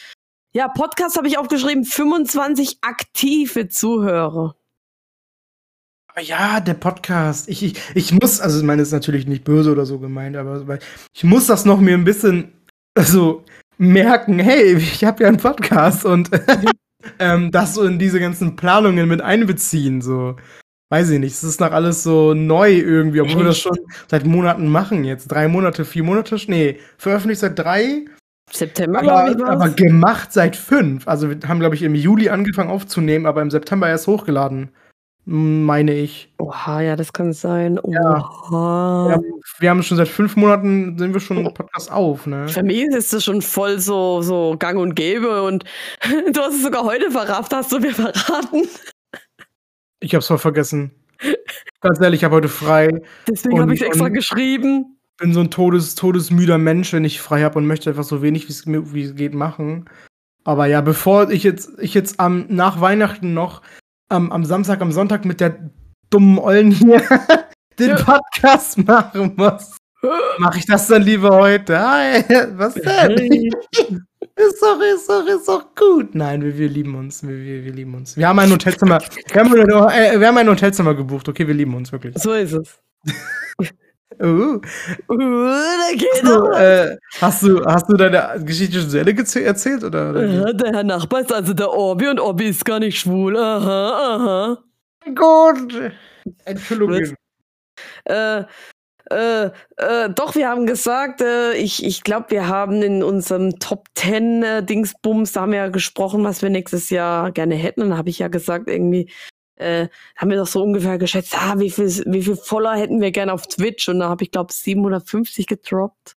ja, Podcast habe ich aufgeschrieben, 25 aktive Zuhörer. Aber ja, der Podcast. Ich, ich, ich muss, also ich meine, das ist natürlich nicht böse oder so gemeint, aber ich muss das noch mir ein bisschen also, merken, hey, ich habe ja einen Podcast und ähm, das so in diese ganzen Planungen mit einbeziehen. So. Weiß ich nicht, es ist noch alles so neu irgendwie, obwohl wir das schon seit Monaten machen jetzt. Drei Monate, vier Monate, nee, veröffentlicht seit drei, September, glaube ich, aber, war's. aber gemacht seit fünf. Also wir haben, glaube ich, im Juli angefangen aufzunehmen, aber im September erst hochgeladen. Meine ich. Oha, ja, das kann sein. Ja. Oha. Wir haben, wir haben schon seit fünf Monaten sind wir schon im Podcast auf, ne? Für mich ist das schon voll so, so gang und gäbe und du hast es sogar heute verrafft, hast du mir verraten. Ich hab's voll vergessen. Ganz ehrlich, ich habe heute frei. Deswegen habe ich es extra geschrieben. Bin so ein todes, todesmüder Mensch, wenn ich frei habe und möchte einfach so wenig wie es mir- wie es geht machen. Aber ja, bevor ich jetzt, ich jetzt am nach Weihnachten noch am, am Samstag, am Sonntag mit der dummen Ollen hier den. Podcast machen muss, mache ich das dann lieber heute. Hi, was denn? Ist doch, ist doch, ist doch gut. Nein, wir, wir lieben uns. Wir, wir, wir lieben uns. Wir haben ein Hotelzimmer. Wir haben, ein- äh, wir haben ein Hotelzimmer gebucht. Okay, wir lieben uns wirklich. So ist es. Uh. Uh, da geht Hast, du, äh, hast, du, hast du deine Geschichte schon zu Ende erzählt? Oder? Aha, der Herr Nachbar ist also der Orbi und Orbi ist gar nicht schwul. Aha, aha. Gut. Entschuldigung. Äh, äh, äh, doch, wir haben gesagt, äh, ich, ich glaube, wir haben in unserem Top 10 äh, Dingsbums, da haben wir ja gesprochen, was wir nächstes Jahr gerne hätten. Und dann habe ich ja gesagt, irgendwie, äh, haben wir doch so ungefähr geschätzt, ah, wie viel, wie viel Follower hätten wir gerne auf Twitch? Und da habe ich, glaube 750 gedroppt.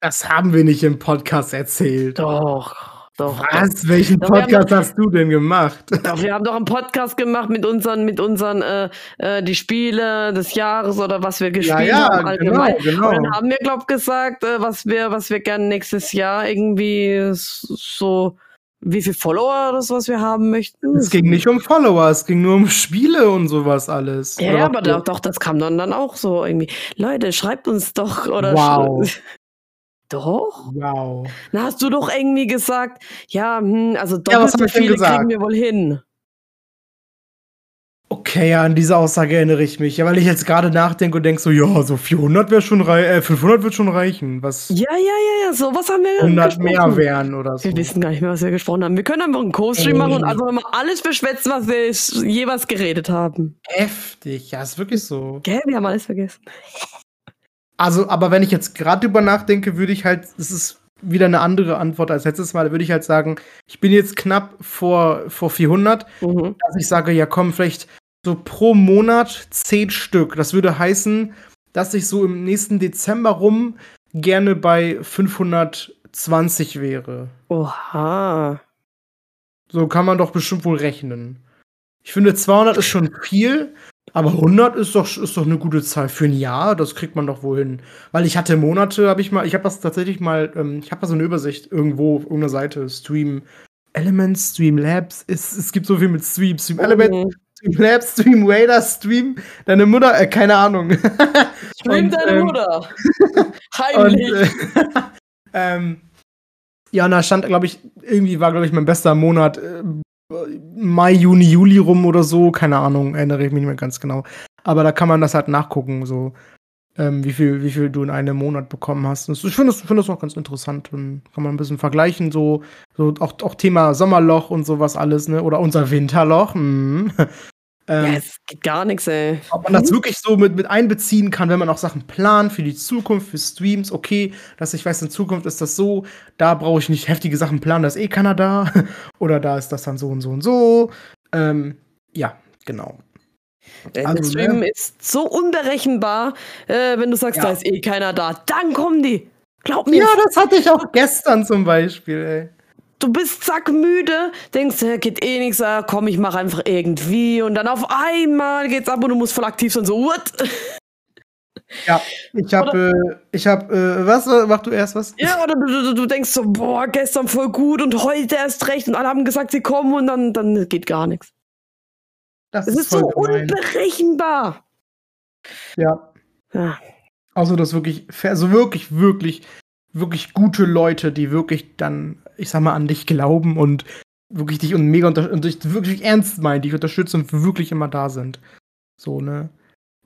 Das haben wir nicht im Podcast erzählt. Doch, doch. Was? Welchen Doch, Podcast hast du denn gemacht? Doch, wir haben doch einen Podcast gemacht mit unseren, mit unseren, äh, äh, die Spiele des Jahres oder was wir gespielt haben allgemein. genau, Und genau. dann haben wir, glaub gesagt, äh, was wir, was wir gerne nächstes Jahr irgendwie so, wie viel Follower oder so, was wir haben möchten. Es ging nicht um Follower, es ging nur um Spiele und sowas alles. Ja, ja, aber doch, doch, das kam dann, dann auch so irgendwie. Leute, schreibt uns doch oder Wow. Doch? Wow. Na, hast du doch irgendwie gesagt, ja, hm, also doppelt hab so viele kriegen wir wohl hin. Okay, ja, an diese Aussage erinnere ich mich. Ja, weil ich jetzt gerade nachdenke und denke so, ja, so 400 wäre schon rei äh, 500 wird schon reichen. Was Ja, ja, ja, so was haben wir 100 mehr wären oder so. Wir wissen gar nicht mehr, was wir gesprochen haben. Wir können einfach einen Co-Stream machen und einfach mal alles beschwätzen, was wir jeweils geredet haben. Heftig, ja, ist wirklich so. Gell, wir haben alles vergessen. Also, aber wenn ich jetzt gerade drüber nachdenke, würde ich halt, es ist wieder eine andere Antwort als letztes Mal, würde ich halt sagen, ich bin jetzt knapp vor, vor 400, Mhm. dass ich sage, ja komm, vielleicht so pro Monat 10 Stück. Das würde heißen, dass ich so im nächsten Dezember rum gerne bei 520 wäre. Oha. So kann man doch bestimmt wohl rechnen. Ich finde, 200 ist schon viel, aber 100 ist doch, ist doch eine gute Zahl für ein Jahr. Das kriegt man doch wohl hin. Weil ich hatte Monate, habe ich mal, ich habe das tatsächlich mal, ähm, ich habe da so eine Übersicht irgendwo auf irgendeiner Seite, Stream Elements, Stream Labs. Es, es gibt so viel mit Stream. Stream Elements, Mhm. Stream Labs, Stream Raider, Stream deine Mutter, äh, keine Ahnung. Stream Und, deine ähm, Mutter. Und, Heimlich. äh, ähm, ja, und da stand, glaube ich, irgendwie war, glaube ich, mein bester Monat äh, Mai, Juni, Juli rum oder so. Keine Ahnung, erinnere ich mich nicht mehr ganz genau. Aber da kann man das halt nachgucken. So. ähm, wie, viel, wie viel du in einem Monat bekommen hast. Und ich finde das, find das auch ganz interessant. Und kann man ein bisschen vergleichen, so, so auch, auch Thema Sommerloch und sowas alles, ne? Oder unser Winterloch. Mhm. Ähm, ja, es geht gar nichts, ey. Ob man das wirklich so mit, mit einbeziehen kann, wenn man auch Sachen plant für die Zukunft, für Streams, okay, dass ich weiß, in Zukunft ist das so, da brauche ich nicht heftige Sachen planen, da ist eh keiner da. Oder da ist das dann so und so und so. Ähm, ja, genau. Der also, Stream ne? ist so unberechenbar, äh, wenn du sagst, ja. da ist eh keiner da. Dann kommen die. Glaub mir. Ja, das hatte ich auch gestern zum Beispiel, ey du bist zackmüde, denkst, äh, geht eh nichts, äh, komm, ich mach einfach irgendwie und dann auf einmal geht's ab und du musst voll aktiv sein, so, what? Ja, ich hab, äh, ich hab, äh, was, mach du erst was? Ja, oder du, du, du, denkst so, boah, gestern voll gut und heute erst recht und alle haben gesagt, sie kommen und dann, dann geht gar nichts. Das es ist, ist so gemein. unberechenbar. Ja. ja. Also das wirklich, also wirklich, wirklich, wirklich gute Leute, die wirklich dann ich sag mal, an dich glauben und wirklich dich und mega und dich wirklich ernst meinen, dich unterstützen und wirklich immer da sind. So, ne?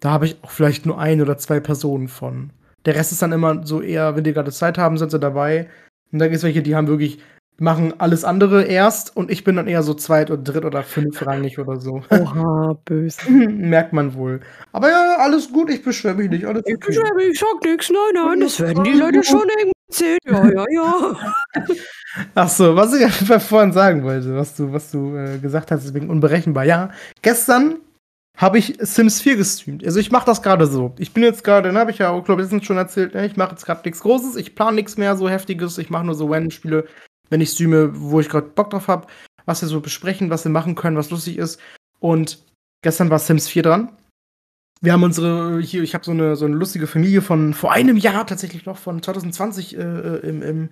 Da habe ich auch vielleicht nur ein oder zwei Personen von. Der Rest ist dann immer so eher, wenn die gerade Zeit haben, sind sie dabei. Und da gibt es welche, die haben wirklich, machen alles andere erst und ich bin dann eher so zweit oder dritt oder fünfrangig oder so. Oha, böse. Merkt man wohl. Aber ja, alles gut, ich beschwere mich nicht. Alles ich beschwere mich, ich sag nichts, nein, nein, das werden die Leute schon irgendwie sehen. Ja, ja, ja. Ach so, was ich vorhin sagen wollte, was du, was du äh, gesagt hast, wegen unberechenbar. Ja, gestern habe ich Sims 4 gestreamt. Also ich mache das gerade so. Ich bin jetzt gerade, dann habe ich ja auch, glaube ich, schon erzählt, ne? ich mache jetzt gerade nichts Großes, ich plane nichts mehr so heftiges, ich mache nur so Random-Spiele, wenn ich streame, wo ich gerade Bock drauf habe, was wir so besprechen, was wir machen können, was lustig ist. Und gestern war Sims 4 dran. Wir haben unsere, hier, ich habe so eine, so eine lustige Familie von vor einem Jahr tatsächlich noch, von 2020 äh, äh, im, im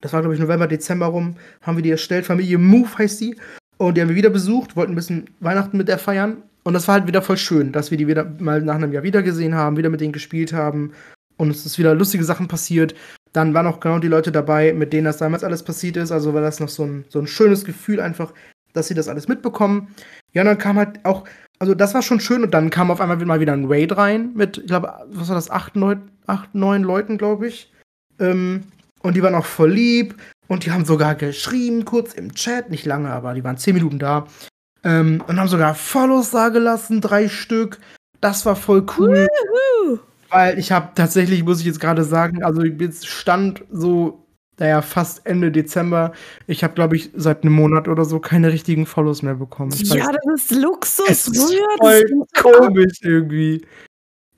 das war glaube ich November, Dezember rum, haben wir die erstellt. Familie Move heißt die. Und die haben wir wieder besucht, wollten ein bisschen Weihnachten mit der feiern. Und das war halt wieder voll schön, dass wir die wieder mal nach einem Jahr wieder gesehen haben, wieder mit denen gespielt haben. Und es ist wieder lustige Sachen passiert. Dann waren auch genau die Leute dabei, mit denen das damals alles passiert ist. Also war das noch so ein, so ein schönes Gefühl einfach, dass sie das alles mitbekommen. Ja, und dann kam halt auch, also das war schon schön. Und dann kam auf einmal mal wieder ein Raid rein mit, ich glaube, was war das, acht, neun, acht, neun Leuten, glaube ich. Ähm, und die waren auch voll lieb. Und die haben sogar geschrieben, kurz im Chat, nicht lange, aber die waren zehn Minuten da. Ähm, und haben sogar Follows da gelassen, drei Stück. Das war voll cool. Woohoo. Weil ich habe tatsächlich, muss ich jetzt gerade sagen, also jetzt stand so, naja, fast Ende Dezember. Ich habe, glaube ich, seit einem Monat oder so keine richtigen Follows mehr bekommen. Ich ja, das ist Luxus. Es ist voll komisch irgendwie.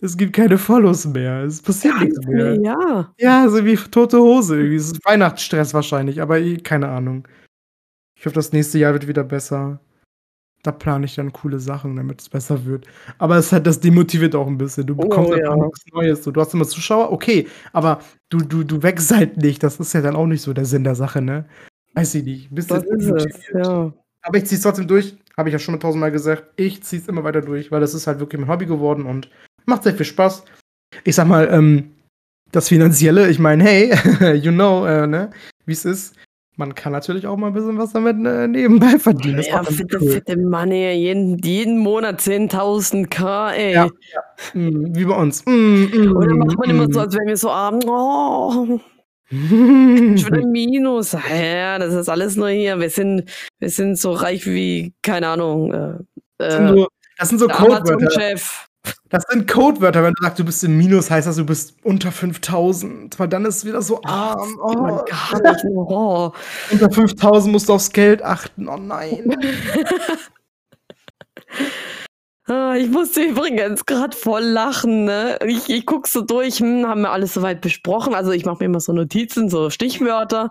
Es gibt keine Follows mehr. Es passiert Ganz nichts mehr. Ja. Ja, so wie tote Hose. Irgendwie. Es ist Weihnachtsstress wahrscheinlich, aber eh, keine Ahnung. Ich hoffe, das nächste Jahr wird wieder besser. Da plane ich dann coole Sachen, damit es besser wird. Aber es hat, das demotiviert auch ein bisschen. Du bekommst oh, ja. nichts Neues. Du hast immer Zuschauer, okay, aber du, du, du wächst halt nicht. Das ist ja dann auch nicht so der Sinn der Sache, ne? Weiß ich nicht. Bist das ist es, ja. Aber ich zieh's trotzdem durch. Habe ich ja schon mal tausendmal gesagt. Ich zieh's immer weiter durch, weil das ist halt wirklich mein Hobby geworden und Macht sehr viel Spaß. Ich sag mal, ähm, das Finanzielle, ich meine, hey, you know, äh, ne, wie es ist. Man kann natürlich auch mal ein bisschen was damit äh, nebenbei verdienen. Ja, fette, cool. fette Money, jeden, jeden Monat 10.000 K, ey. Ja, ja. Mm, wie bei uns. Mm, mm, Und dann macht man immer so, als wären wir so arm. Oh. Schon ein Minus. Ja, das ist alles nur hier. Wir sind, wir sind so reich wie, keine Ahnung. Äh, das sind, nur, das sind so Codewörter. Das sind Codewörter, wenn du sagst, du bist im Minus, heißt das, du bist unter 5000, weil dann ist es wieder so arm. Oh. Gar nicht. Oh. Unter 5000 musst du aufs Geld achten. Oh nein. Ah, ich musste übrigens gerade voll lachen. Ne? Ich, ich gucke so durch, hm, haben wir alles soweit besprochen. Also ich mache mir immer so Notizen, so Stichwörter.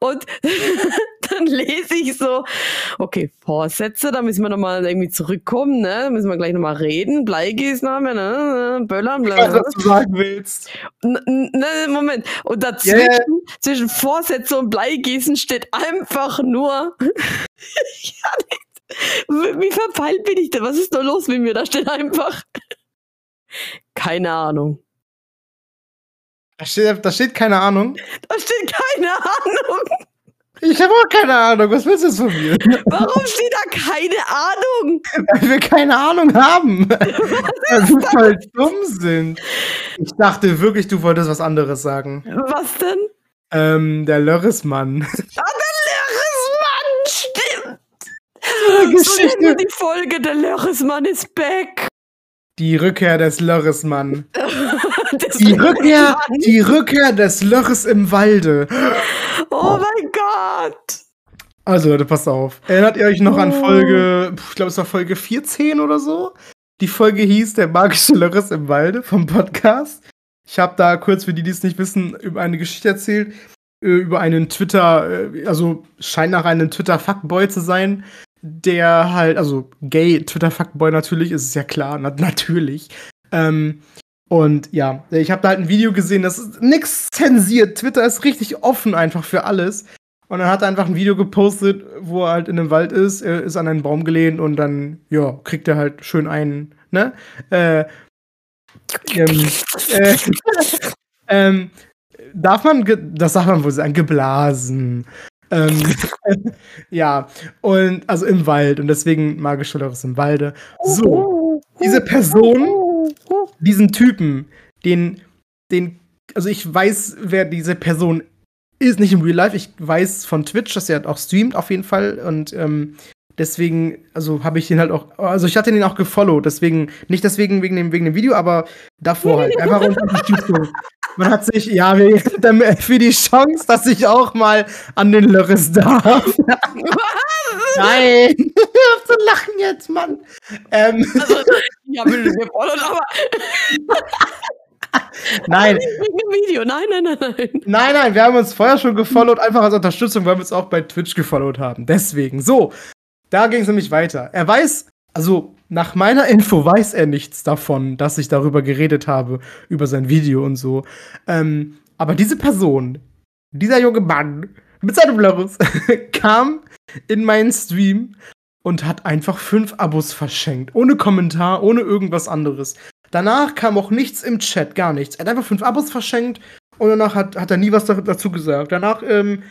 Und dann lese ich so, okay, Vorsätze, da müssen wir nochmal irgendwie zurückkommen, ne? Da müssen wir gleich nochmal reden. Bleigießen haben wir, ne? Böllern, bla. Was du sagen willst. Ne, Moment. Und dazwischen, yeah. zwischen Vorsätze und Bleigießen steht einfach nur, wie verpeilt bin ich denn? Was ist da los mit mir? Da steht einfach. Keine Ahnung. Da steht, da steht keine Ahnung. Da steht keine Ahnung. Ich habe auch keine Ahnung. Was willst du jetzt von mir? Warum steht da keine Ahnung? Weil wir keine Ahnung haben. Weil wir voll dumm sind. Ich dachte wirklich, du wolltest was anderes sagen. Was denn? Ähm, der Lörresmann. Ah, der Lörresmann, stimmt. Geschichte. So wir die Folge, der Lörresmann ist back. Die Rückkehr des Lörresmann. Die Rückkehr, die Rückkehr des Lörres im Walde. Oh mein Gott. Also Leute, passt auf. Erinnert ihr euch noch an Oh. Folge, ich glaube es war Folge 14 oder so? Die Folge hieß Der magische Lörres im Walde vom Podcast. Ich habe da kurz für die, die es nicht wissen, über eine Geschichte erzählt, äh, über einen Twitter, äh, also scheint nach einem Twitter-Fuckboy zu sein, der halt, also gay Twitter-Fuckboy natürlich, ist es ja klar, na, natürlich. Ähm, und ja, ich habe da halt ein Video gesehen, das ist nix zensiert. Twitter ist richtig offen einfach für alles. Und dann hat er einfach ein Video gepostet, wo er halt in einem Wald ist, er ist an einen Baum gelehnt und dann, ja, kriegt er halt schön einen, ne? Äh, ähm, äh, ähm, darf man, das darf man wohl sagen, geblasen. Ähm, ja, und also im Wald und deswegen magische Lörres im Walde. So, diese Person, diesen Typen, den, den, also ich weiß, wer diese Person ist, nicht im Real Life, ich weiß von Twitch, dass er auch streamt auf jeden Fall und ähm, deswegen, also habe ich den halt auch, also ich hatte den auch gefollowt, deswegen, nicht deswegen wegen dem, wegen dem Video, aber davor halt, einfach unter Unterstützung. Man hat sich, ja, für die Chance, dass ich auch mal an den Lörres darf. Nein! Hör zu lachen jetzt, Mann! Ähm, Also, ja, will wir followed, aber nein, wegen dem Video. Nein, nein, nein, nein. Nein, nein, wir haben uns vorher schon gefollowt, einfach als Unterstützung, weil wir uns auch bei Twitch gefollowt haben. Deswegen. So, da ging es nämlich weiter. Er weiß, also nach meiner Info weiß er nichts davon, dass ich darüber geredet habe, über sein Video und so. Ähm, aber diese Person, dieser junge Mann mit seinem Blurus, kam in meinen Stream und hat einfach fünf Abos verschenkt. Ohne Kommentar, ohne irgendwas anderes. Danach kam auch nichts im Chat, gar nichts. Er hat einfach fünf Abos verschenkt und danach hat, hat er nie was da- dazu gesagt. Danach ähm,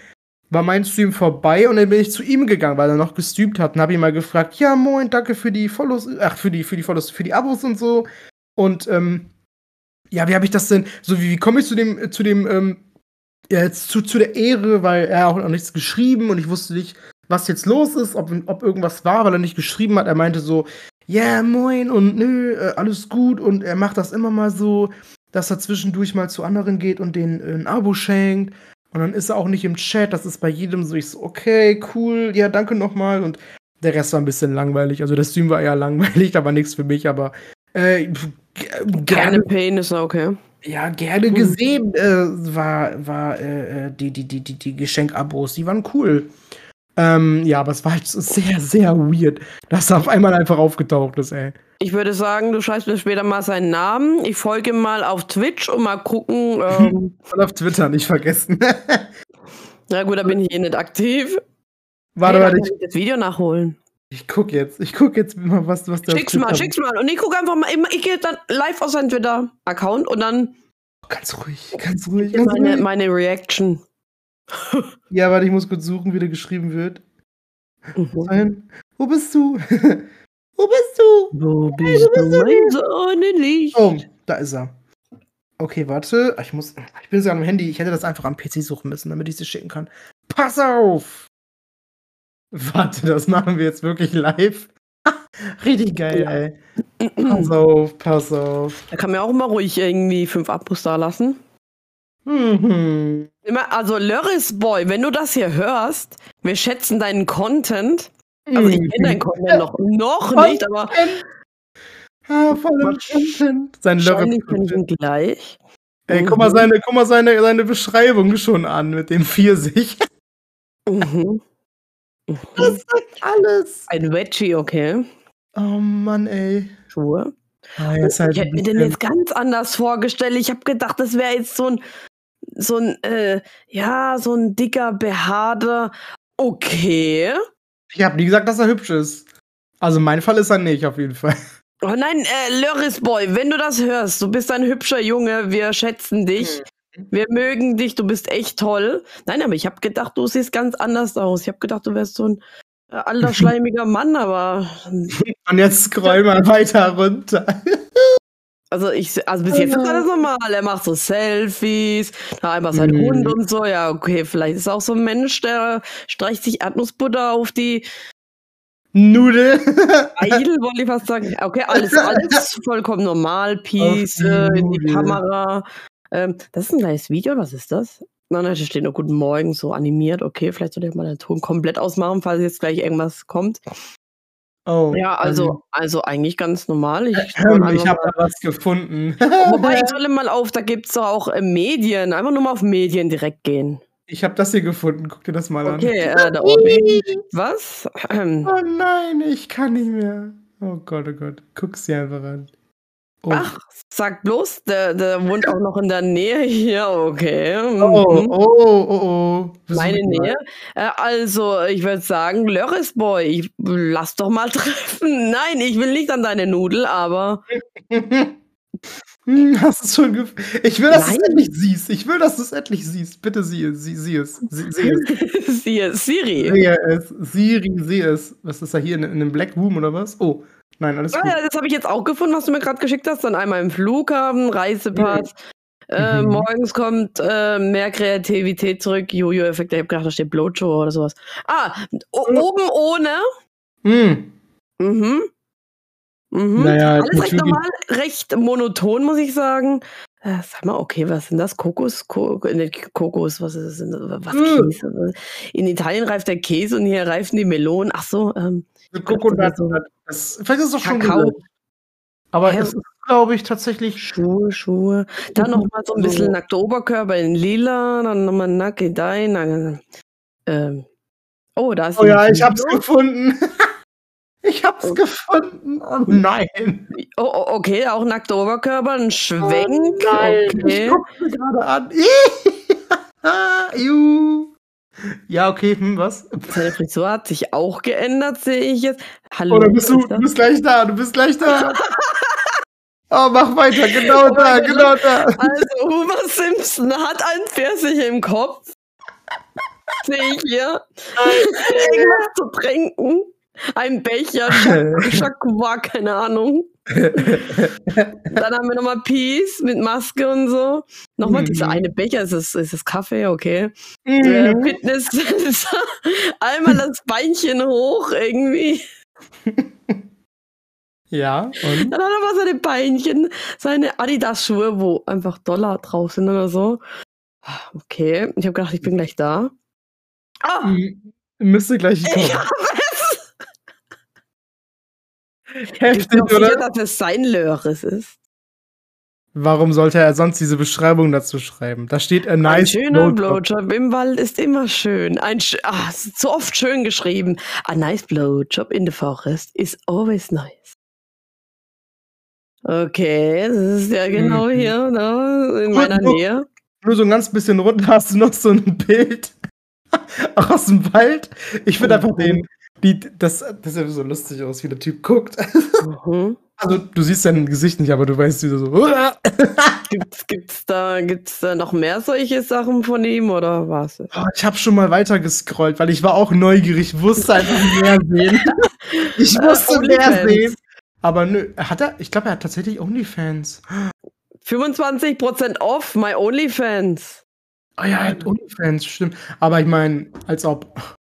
war mein Stream vorbei und dann bin ich zu ihm gegangen, weil er noch gestreamt hat und habe ihn mal gefragt, ja moin, danke für die Follows, ach für die für die Follows, für die Abos und so. Und ähm, ja, wie habe ich das denn? So wie, wie komme ich zu dem äh, zu dem ähm, ja, jetzt zu, zu der Ehre, weil er auch noch nichts geschrieben und ich wusste nicht, was jetzt los ist, ob, ob irgendwas war, weil er nicht geschrieben hat. Er meinte so, ja, moin und nö, äh, alles gut und er macht das immer mal so, dass er zwischendurch mal zu anderen geht und denen äh, ein Abo schenkt. Und dann ist er auch nicht im Chat, das ist bei jedem so, ich so, okay, cool, ja, danke nochmal. Und der Rest war ein bisschen langweilig. Also der Stream war eher langweilig, da war nichts für mich, aber äh, gerne, Pain ist okay. ja, gerne gesehen äh, war, war äh, äh, die, die, die, die, die Geschenkabos, die waren cool. Ähm, ja, aber es war halt so sehr, sehr weird, dass er auf einmal einfach aufgetaucht ist, ey. Ich würde sagen, du schreibst mir später mal seinen Namen. Ich folge ihm mal auf Twitch und mal gucken. Ähm, Und auf Twitter nicht vergessen. na gut, da bin ich eh nicht aktiv. warte, Hey, warte, ich, das Video nachholen. ich guck jetzt. Ich guck jetzt mal, was, was der Schick's mal, schick's mal. Und ich gucke einfach mal, ich gehe dann live auf seinen Twitter-Account und dann Ganz ruhig, ganz ruhig. Ganz meine, ruhig. meine Reaction. Ja, warte, ich muss kurz suchen, wie der geschrieben wird. Mhm. Wo bist du? Wo bist du? Wo bist du, mein Sonnenlicht? Oh, da ist er. Okay, warte. Ich muss. Ich bin sogar am Handy. Ich hätte das einfach am PC suchen müssen, damit ich sie schicken kann. Pass auf! Warte, das machen wir jetzt wirklich live. Richtig geil, Ja. ey. Pass auf, pass auf. Da kann mir auch mal ruhig irgendwie fünf Abos da lassen. Mhm. Also Lörris Boy, wenn du das hier hörst, wir schätzen deinen Content. Also ich kenne deinen Content noch, noch nicht, aber Ah, voll im Content. Sein kenn ich ihn gleich. Ey, guck mal, seine, guck mal seine, seine Beschreibung schon an mit dem Pfirsich. Mhm. Das sagt alles. Ein Veggie, okay. Oh Mann, ey. Schuhe. Ah, jetzt halt Ich hätte mir den jetzt ganz anders vorgestellt. Ich habe gedacht, das wäre jetzt so ein, so ein, äh, ja, so ein dicker, behaarter. Okay. Ich habe nie gesagt, dass er hübsch ist. Also mein Fall ist er nicht, auf jeden Fall. Oh nein, äh, Lörris Boy, wenn du das hörst, du bist ein hübscher Junge, wir schätzen dich. wir mögen dich, du bist echt toll. Nein, aber ich habe gedacht, du siehst ganz anders aus. Ich habe gedacht, du wärst so ein äh, alter, schleimiger Mann, aber. Und jetzt scroll mal weiter runter. Also ich, also bis jetzt ist alles normal. Er macht so Selfies, da einmal sein Mhm. Hund und so. Ja, okay, vielleicht ist er auch so ein Mensch, der streicht sich Erdnussbutter auf die Nudel. Eidel, wollte ich fast sagen. Okay, alles, alles vollkommen normal. Peace äh, in die. Kamera. Ähm, das ist ein kleines Video, was ist das? Nein, nein, da steht nur Guten Morgen, so animiert. Okay, vielleicht sollte ich mal den Ton komplett ausmachen, falls jetzt gleich irgendwas kommt. Oh. Ja, also, also eigentlich ganz normal. Ich, Ähm, ich habe da was gefunden. Wobei, ich solle mal auf, da gibt's doch auch äh, Medien. Einfach nur mal auf Medien direkt gehen. Ich habe das hier gefunden. Guck dir das mal an. Okay, äh, da oben. Was? Ähm, Oh nein, ich kann nicht mehr. Oh Gott, oh Gott. Guck's dir einfach an. Oh. Ach, sag bloß, der, der wohnt auch noch in der Nähe hier. Okay. Oh, mhm. oh, oh, oh. Besuch Meine. Nähe. Äh, also, ich würde sagen, Lörresboy, ich lass doch mal treffen. Nein, ich will nicht an deine Nudel, aber Hm, Hast du es schon gef Ich will, dass du es endlich siehst. Ich will, dass du es endlich siehst. Bitte sieh, sieh, sieh es. Sie, sieh es. siehe Siri. Sehe es. Siri, sieh es. Was ist da hier in, in einem Black Room oder was? Oh, nein, alles Ah, gut. das habe ich jetzt auch gefunden, was du mir gerade geschickt hast. Dann einmal im Flughafen, Reisepass. Äh, Mhm. Morgens kommt äh, mehr Kreativität zurück. Jojo-Effekt. Ich habe gedacht, da steht Blowjob oder sowas. Ah, Mhm. oben ohne. Hm. Mhm. Mhm. Naja, Alles recht normal, recht monoton, muss ich sagen. Äh, sag mal, okay, was sind das? Kokos? Ko ne, Kokos, was ist das? Was Mm. Käse? In Italien reift der Käse und hier reifen die Melonen. Ach so, ähm, Kokonat. so- Das, vielleicht ist es doch schon Kakao. Aber Hä? es ist, glaube ich, tatsächlich. Schuhe, Schuhe. Dann noch mal so ein bisschen nackter Oberkörper in lila, dann nochmal nacke dein. dann, Ähm, oh, da ist Oh ja, ich hab's gefunden. Ich hab's Oh. gefunden. Oh nein. Oh, oh, okay, auch nackter Oberkörper, ein Schwenk. Oh nein. okay. Ich guck's mir gerade an. Juhu. Ja, okay, hm, was? Seine Frisur hat sich auch geändert, sehe ich jetzt. Hallo. Oder bist du, du bist gleich da, du bist gleich da. Oh, mach weiter, genau Oh da, genau da. Also, Homer Simpson hat ein Pfirsich im Kopf. Sehe ich hier. Irgendwas zu trinken. Ein Becher, Jacques, keine Ahnung. Dann haben wir nochmal Peace mit Maske und so. Nochmal Mhm. dieser eine Becher, ist es, ist es Kaffee, okay. Äh, Mhm. Fitness, einmal das Beinchen hoch irgendwie. Ja, und? Dann hat er aber seine Beinchen, seine Adidas-Schuhe, wo einfach Dollar drauf sind oder so. Okay, ich habe gedacht, ich bin gleich da. Ah, Hm, Müsste gleich ich kommen. hab es! Bist du Heftig, auch sicher, dass es sein Lörres ist? Warum sollte er sonst diese Beschreibung dazu schreiben? Da steht a Ein nice schöner blowjob. Im Wald ist immer schön. Ein sch ah, ist so oft schön geschrieben. A nice blowjob in the forest is always nice. Okay, das ist ja genau Mhm. hier, ne, in meiner gut. Nähe. Nur so ein ganz bisschen runter hast du noch so ein Bild aus dem Wald. Ich finde einfach den, die, das, das sieht so lustig aus, wie der Typ guckt. Mhm. Also du siehst sein Gesicht nicht, aber du weißt wieder so. Gibt's, gibt's, da, gibt's da noch mehr solche Sachen von ihm oder was? Oh, ich habe schon mal weiter gescrollt, weil ich war auch neugierig, ich wusste einfach mehr sehen. Ich Äh, musste mehr sehen. Aber nö, hat er, ich glaube, er hat tatsächlich OnlyFans. 25% off, my OnlyFans. Ah ja, er hat OnlyFans, stimmt. Aber ich meine, als ob.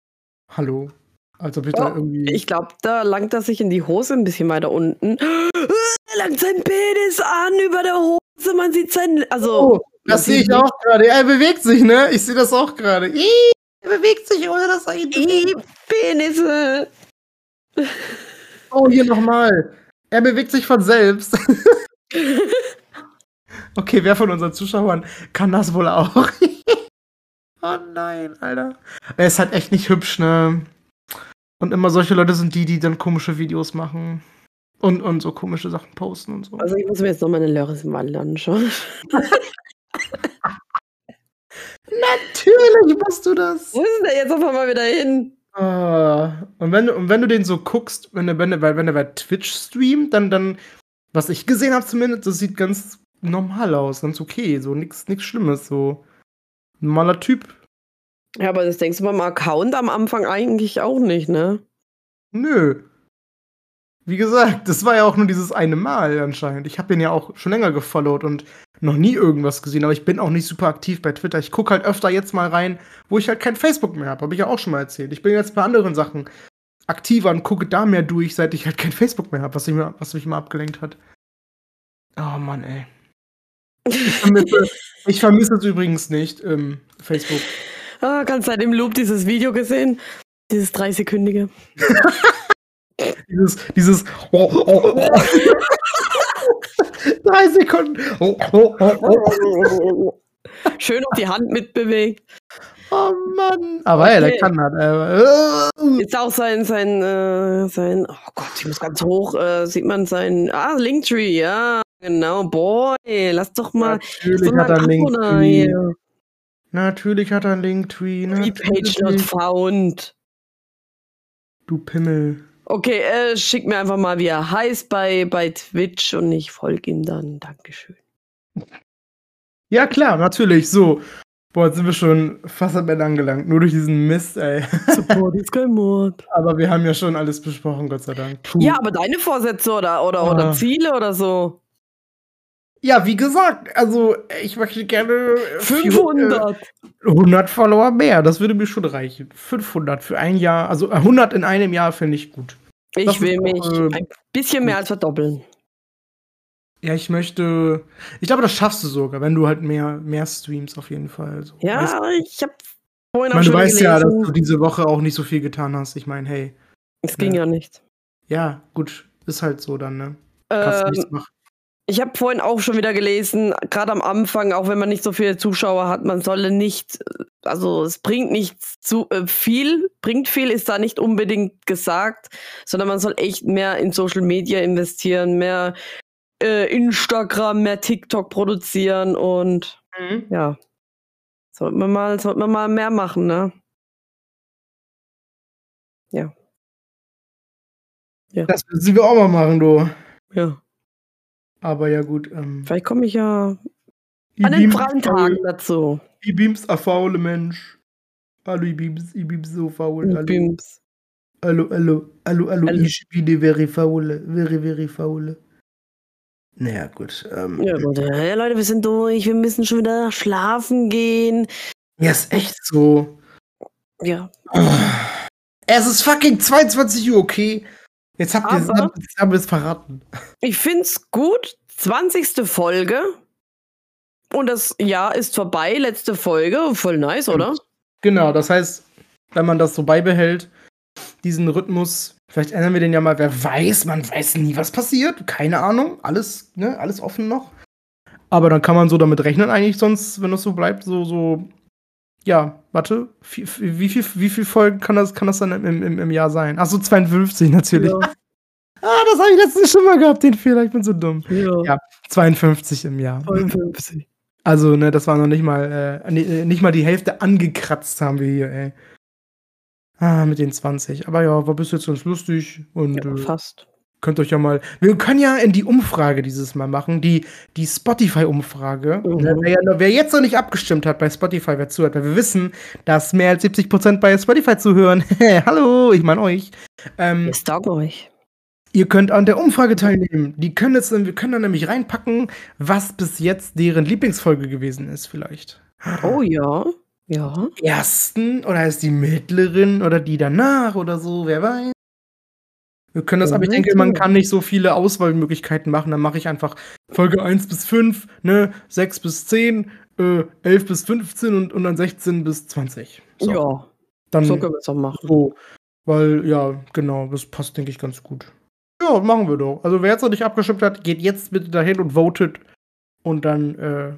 Hallo. Als ob ich da Oh, irgendwie. Ich glaube, da langt er sich in die Hose ein bisschen weiter unten. Er langt sein Penis an über der Hose. Man sieht sein. Also. Oh, das sehe ich auch gerade. Er bewegt sich, ne? Ich sehe das auch gerade. Er bewegt sich, ohne dass er ihn. Penisse. Oh, hier nochmal. Er bewegt sich von selbst. okay, wer von unseren Zuschauern kann das wohl auch? oh nein, Alter. Er ist halt echt nicht hübsch, ne? Und immer solche Leute sind die, die dann komische Videos machen. Und, und so komische Sachen posten und so. Also, ich muss mir jetzt noch meine Lörres im Wald anschauen. Natürlich machst du das. Wo ist denn der jetzt auf einmal wieder hin? Ah, und, wenn, du- und wenn du den so guckst, wenn er, wenn er, weil- wenn er bei Twitch streamt, dann, dann, was ich gesehen habe zumindest, das sieht ganz normal aus, ganz okay, so nichts nix Schlimmes, so. Normaler Typ. Ja, aber das denkst du beim Account am Anfang eigentlich auch nicht, ne? Nö. Wie gesagt, das war ja auch nur dieses eine Mal anscheinend. Ich habe ihn ja auch schon länger gefollowt und noch nie irgendwas gesehen, aber ich bin auch nicht super aktiv bei Twitter. Ich gucke halt öfter jetzt mal rein, wo ich halt kein Facebook mehr habe. Habe ich ja auch schon mal erzählt. Ich bin jetzt bei anderen Sachen aktiver und gucke da mehr durch, seit ich halt kein Facebook mehr habe, was, was mich mal abgelenkt hat. Oh Mann, ey. Ich vermisse, ich vermisse es übrigens nicht, ähm, Facebook. Ah, ganz seit dem Loop dieses Video gesehen. Dieses 30-sekündige. dieses, dieses. Oh, oh, oh. Drei Sekunden. Schön auf die Hand mitbewegt. Oh Mann. Aber okay. ja, der kann das. Äh, Jetzt auch sein, sein, äh, sein, oh Gott, ich muss ganz hoch, äh, sieht man sein, ah, Linktree, ja, genau, boy, lass doch mal. Natürlich hat er Linktree. Natürlich hat er einen Linktree. Page not found. Du Pimmel. Okay, äh, schick mir einfach mal, wie er heißt bei, bei Twitch und ich folge ihm dann. Dankeschön. Ja, klar, natürlich. So. Boah, jetzt sind wir schon fast am Ende angelangt. Nur durch diesen Mist, ey. Support ist kein Mord. Aber wir haben ja schon alles besprochen, Gott sei Dank. Puh. Ja, aber deine Vorsätze oder, oder, ah. oder Ziele oder so? Ja, wie gesagt, also ich möchte gerne 500. 100 Follower mehr, das würde mir schon reichen. 500 für ein Jahr, also 100 in einem Jahr finde ich gut. Ich das will mich äh, ein bisschen mehr als verdoppeln. Ja, ich möchte. Ich glaube, das schaffst du sogar, wenn du halt mehr, mehr streams auf jeden Fall. So. Ja, weißt, ich habe vorhin auch ich meine, schon Du weißt gelesen. ja, dass du diese Woche auch nicht so viel getan hast. Ich meine, hey. Es ging ne? ja nicht. Ja, gut, ist halt so dann, ne? Kannst ähm, nichts machen. Ich habe vorhin auch schon wieder gelesen, gerade am Anfang, auch wenn man nicht so viele Zuschauer hat, man solle nicht, also es bringt nichts zu äh, viel, bringt viel ist da nicht unbedingt gesagt, sondern man soll echt mehr in Social Media investieren, mehr äh, Instagram, mehr TikTok produzieren und mhm. ja, sollte man mal, sollte man mal mehr machen, ne? Ja. ja. Das müssen wir auch mal machen, du. Ja. Aber ja gut. Ähm, Vielleicht komme ich ja an den freien Tagen dazu. Ich bims a faule Mensch. Hallo, ich bims, ich bims so faul. Hallo. Bims. Hallo, hallo, hallo, hallo, ich bin very faule, very, very faule. Naja, gut. Ähm, ja, gut. Ja, Leute, wir sind durch. Wir müssen schon wieder schlafen gehen. Ja, ist echt so. Ja. Es ist fucking 22 Uhr, okay? Jetzt habt ihr jetzt haben wir es verraten. Ich find's gut. 20. Folge. Und das Jahr ist vorbei. Letzte Folge. Voll nice, oder? Genau, das heißt, wenn man das so beibehält, diesen Rhythmus, vielleicht ändern wir den ja mal, wer weiß, man weiß nie, was passiert. Keine Ahnung. Alles, ne, alles offen noch. Aber dann kann man so damit rechnen, eigentlich sonst, wenn das so bleibt, so, so ja, warte, wie, wie, viel, wie viel Folgen kann das, kann das dann im, im, im Jahr sein? Achso, 52 natürlich. Ja. ah, das habe ich letztens schon mal gehabt, den Fehler, ich bin so dumm. Ja, ja 52 im Jahr. 52. Also, ne, das war noch nicht mal, äh, äh, nicht mal die Hälfte angekratzt haben wir hier, ey. Ah, mit den 20. Aber ja, war bis jetzt ganz lustig und. Ja, äh, fast könnt euch ja mal. Wir können ja in die Umfrage dieses Mal machen, die, die Spotify-Umfrage. Mhm. Wer, wer, jetzt noch nicht abgestimmt hat bei Spotify, wer zuhört, weil wir wissen, dass mehr als 70% bei Spotify zuhören. Hallo, ich meine euch. Ähm, ich stalk euch. Ihr könnt an der Umfrage teilnehmen. Die können jetzt, wir können da nämlich reinpacken, was bis jetzt deren Lieblingsfolge gewesen ist, vielleicht. Oh ja. Ja. Ersten oder ist die mittleren oder die danach oder so, wer weiß. Wir können das, aber ich denke, man kann nicht so viele Auswahlmöglichkeiten machen. Dann mache ich einfach Folge 1 bis 5, ne, 6 bis 10, äh, 11 bis 15 und, und dann 16 bis 20. So. Ja. Dann so können wir es auch machen. So, weil, ja, genau, das passt, denke ich, ganz gut. Ja, machen wir doch. Also, wer jetzt noch nicht abgestimmt hat, geht jetzt bitte dahin und votet. Und dann, äh,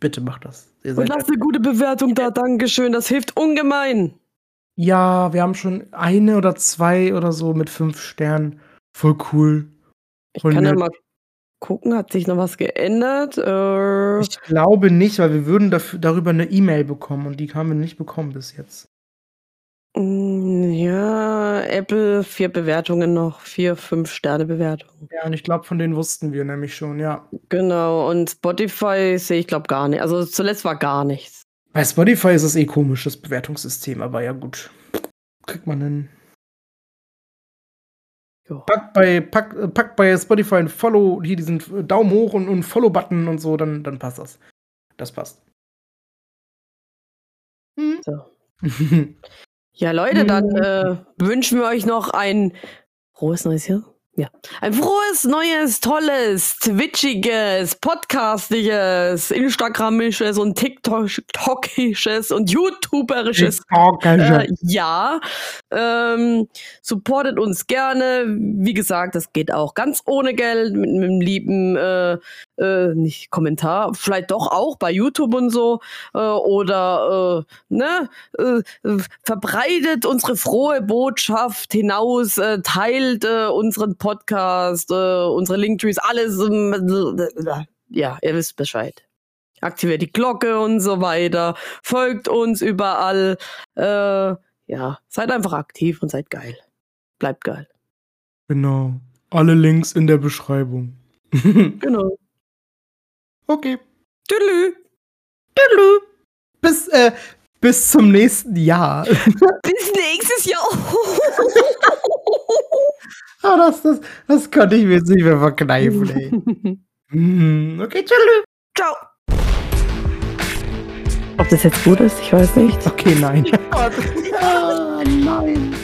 bitte macht das. und lasst eine gute Bewertung da. Dankeschön. Das hilft ungemein. Ja, wir haben schon eine oder zwei oder so mit fünf Sternen. Voll cool. Voll ich kann nett. ja mal gucken, hat sich noch was geändert? Äh ich glaube nicht, weil wir würden dafür, darüber eine E-Mail bekommen und die haben wir nicht bekommen bis jetzt. Mm, Ja, Apple, vier Bewertungen noch, vier, fünf Sterne Bewertungen. Ja, und ich glaube, von denen wussten wir nämlich schon, ja. Genau, und Spotify sehe ich glaube gar nicht. Also zuletzt war gar nichts. Bei Spotify ist es eh komisch, das Bewertungssystem, aber ja gut. Kriegt man hin. Jo. Pack bei, pack, äh, pack bei Spotify ein Follow, hier diesen äh, Daumen hoch und, und Follow-Button und so, dann, dann passt das. Das passt. Hm. So. Ja, Leute, dann Hm. äh, wünschen wir euch noch ein frohes neues Jahr. Ja. Ein frohes, neues, tolles, twitchiges, podcastiges, Instagramisches und TikTokisches und YouTuberisches Äh, ja, ähm, supportet uns gerne. Wie gesagt, das geht auch ganz ohne Geld mit einem lieben äh, äh, nicht Kommentar, vielleicht doch auch bei YouTube und so äh, oder äh, ne äh, äh, verbreitet unsere frohe Botschaft hinaus, äh, teilt äh, unseren Podcast, äh, unsere Linktrees, alles. äh, ja, ihr wisst Bescheid aktiviert die Glocke und so weiter, folgt uns überall. Äh, ja, seid einfach aktiv und seid geil. Bleibt geil. Genau. Alle Links in der Beschreibung. Genau. okay. Tüdelü. Tüdelü. Bis, äh, bis zum nächsten Jahr. Bis nächstes Jahr. ah, das, das, das konnte ich mir jetzt nicht mehr verkneifen, ey. Mm, okay, tschüss. Ciao. Ob das jetzt gut ist, ich weiß nicht. Okay, nein. ah, nein.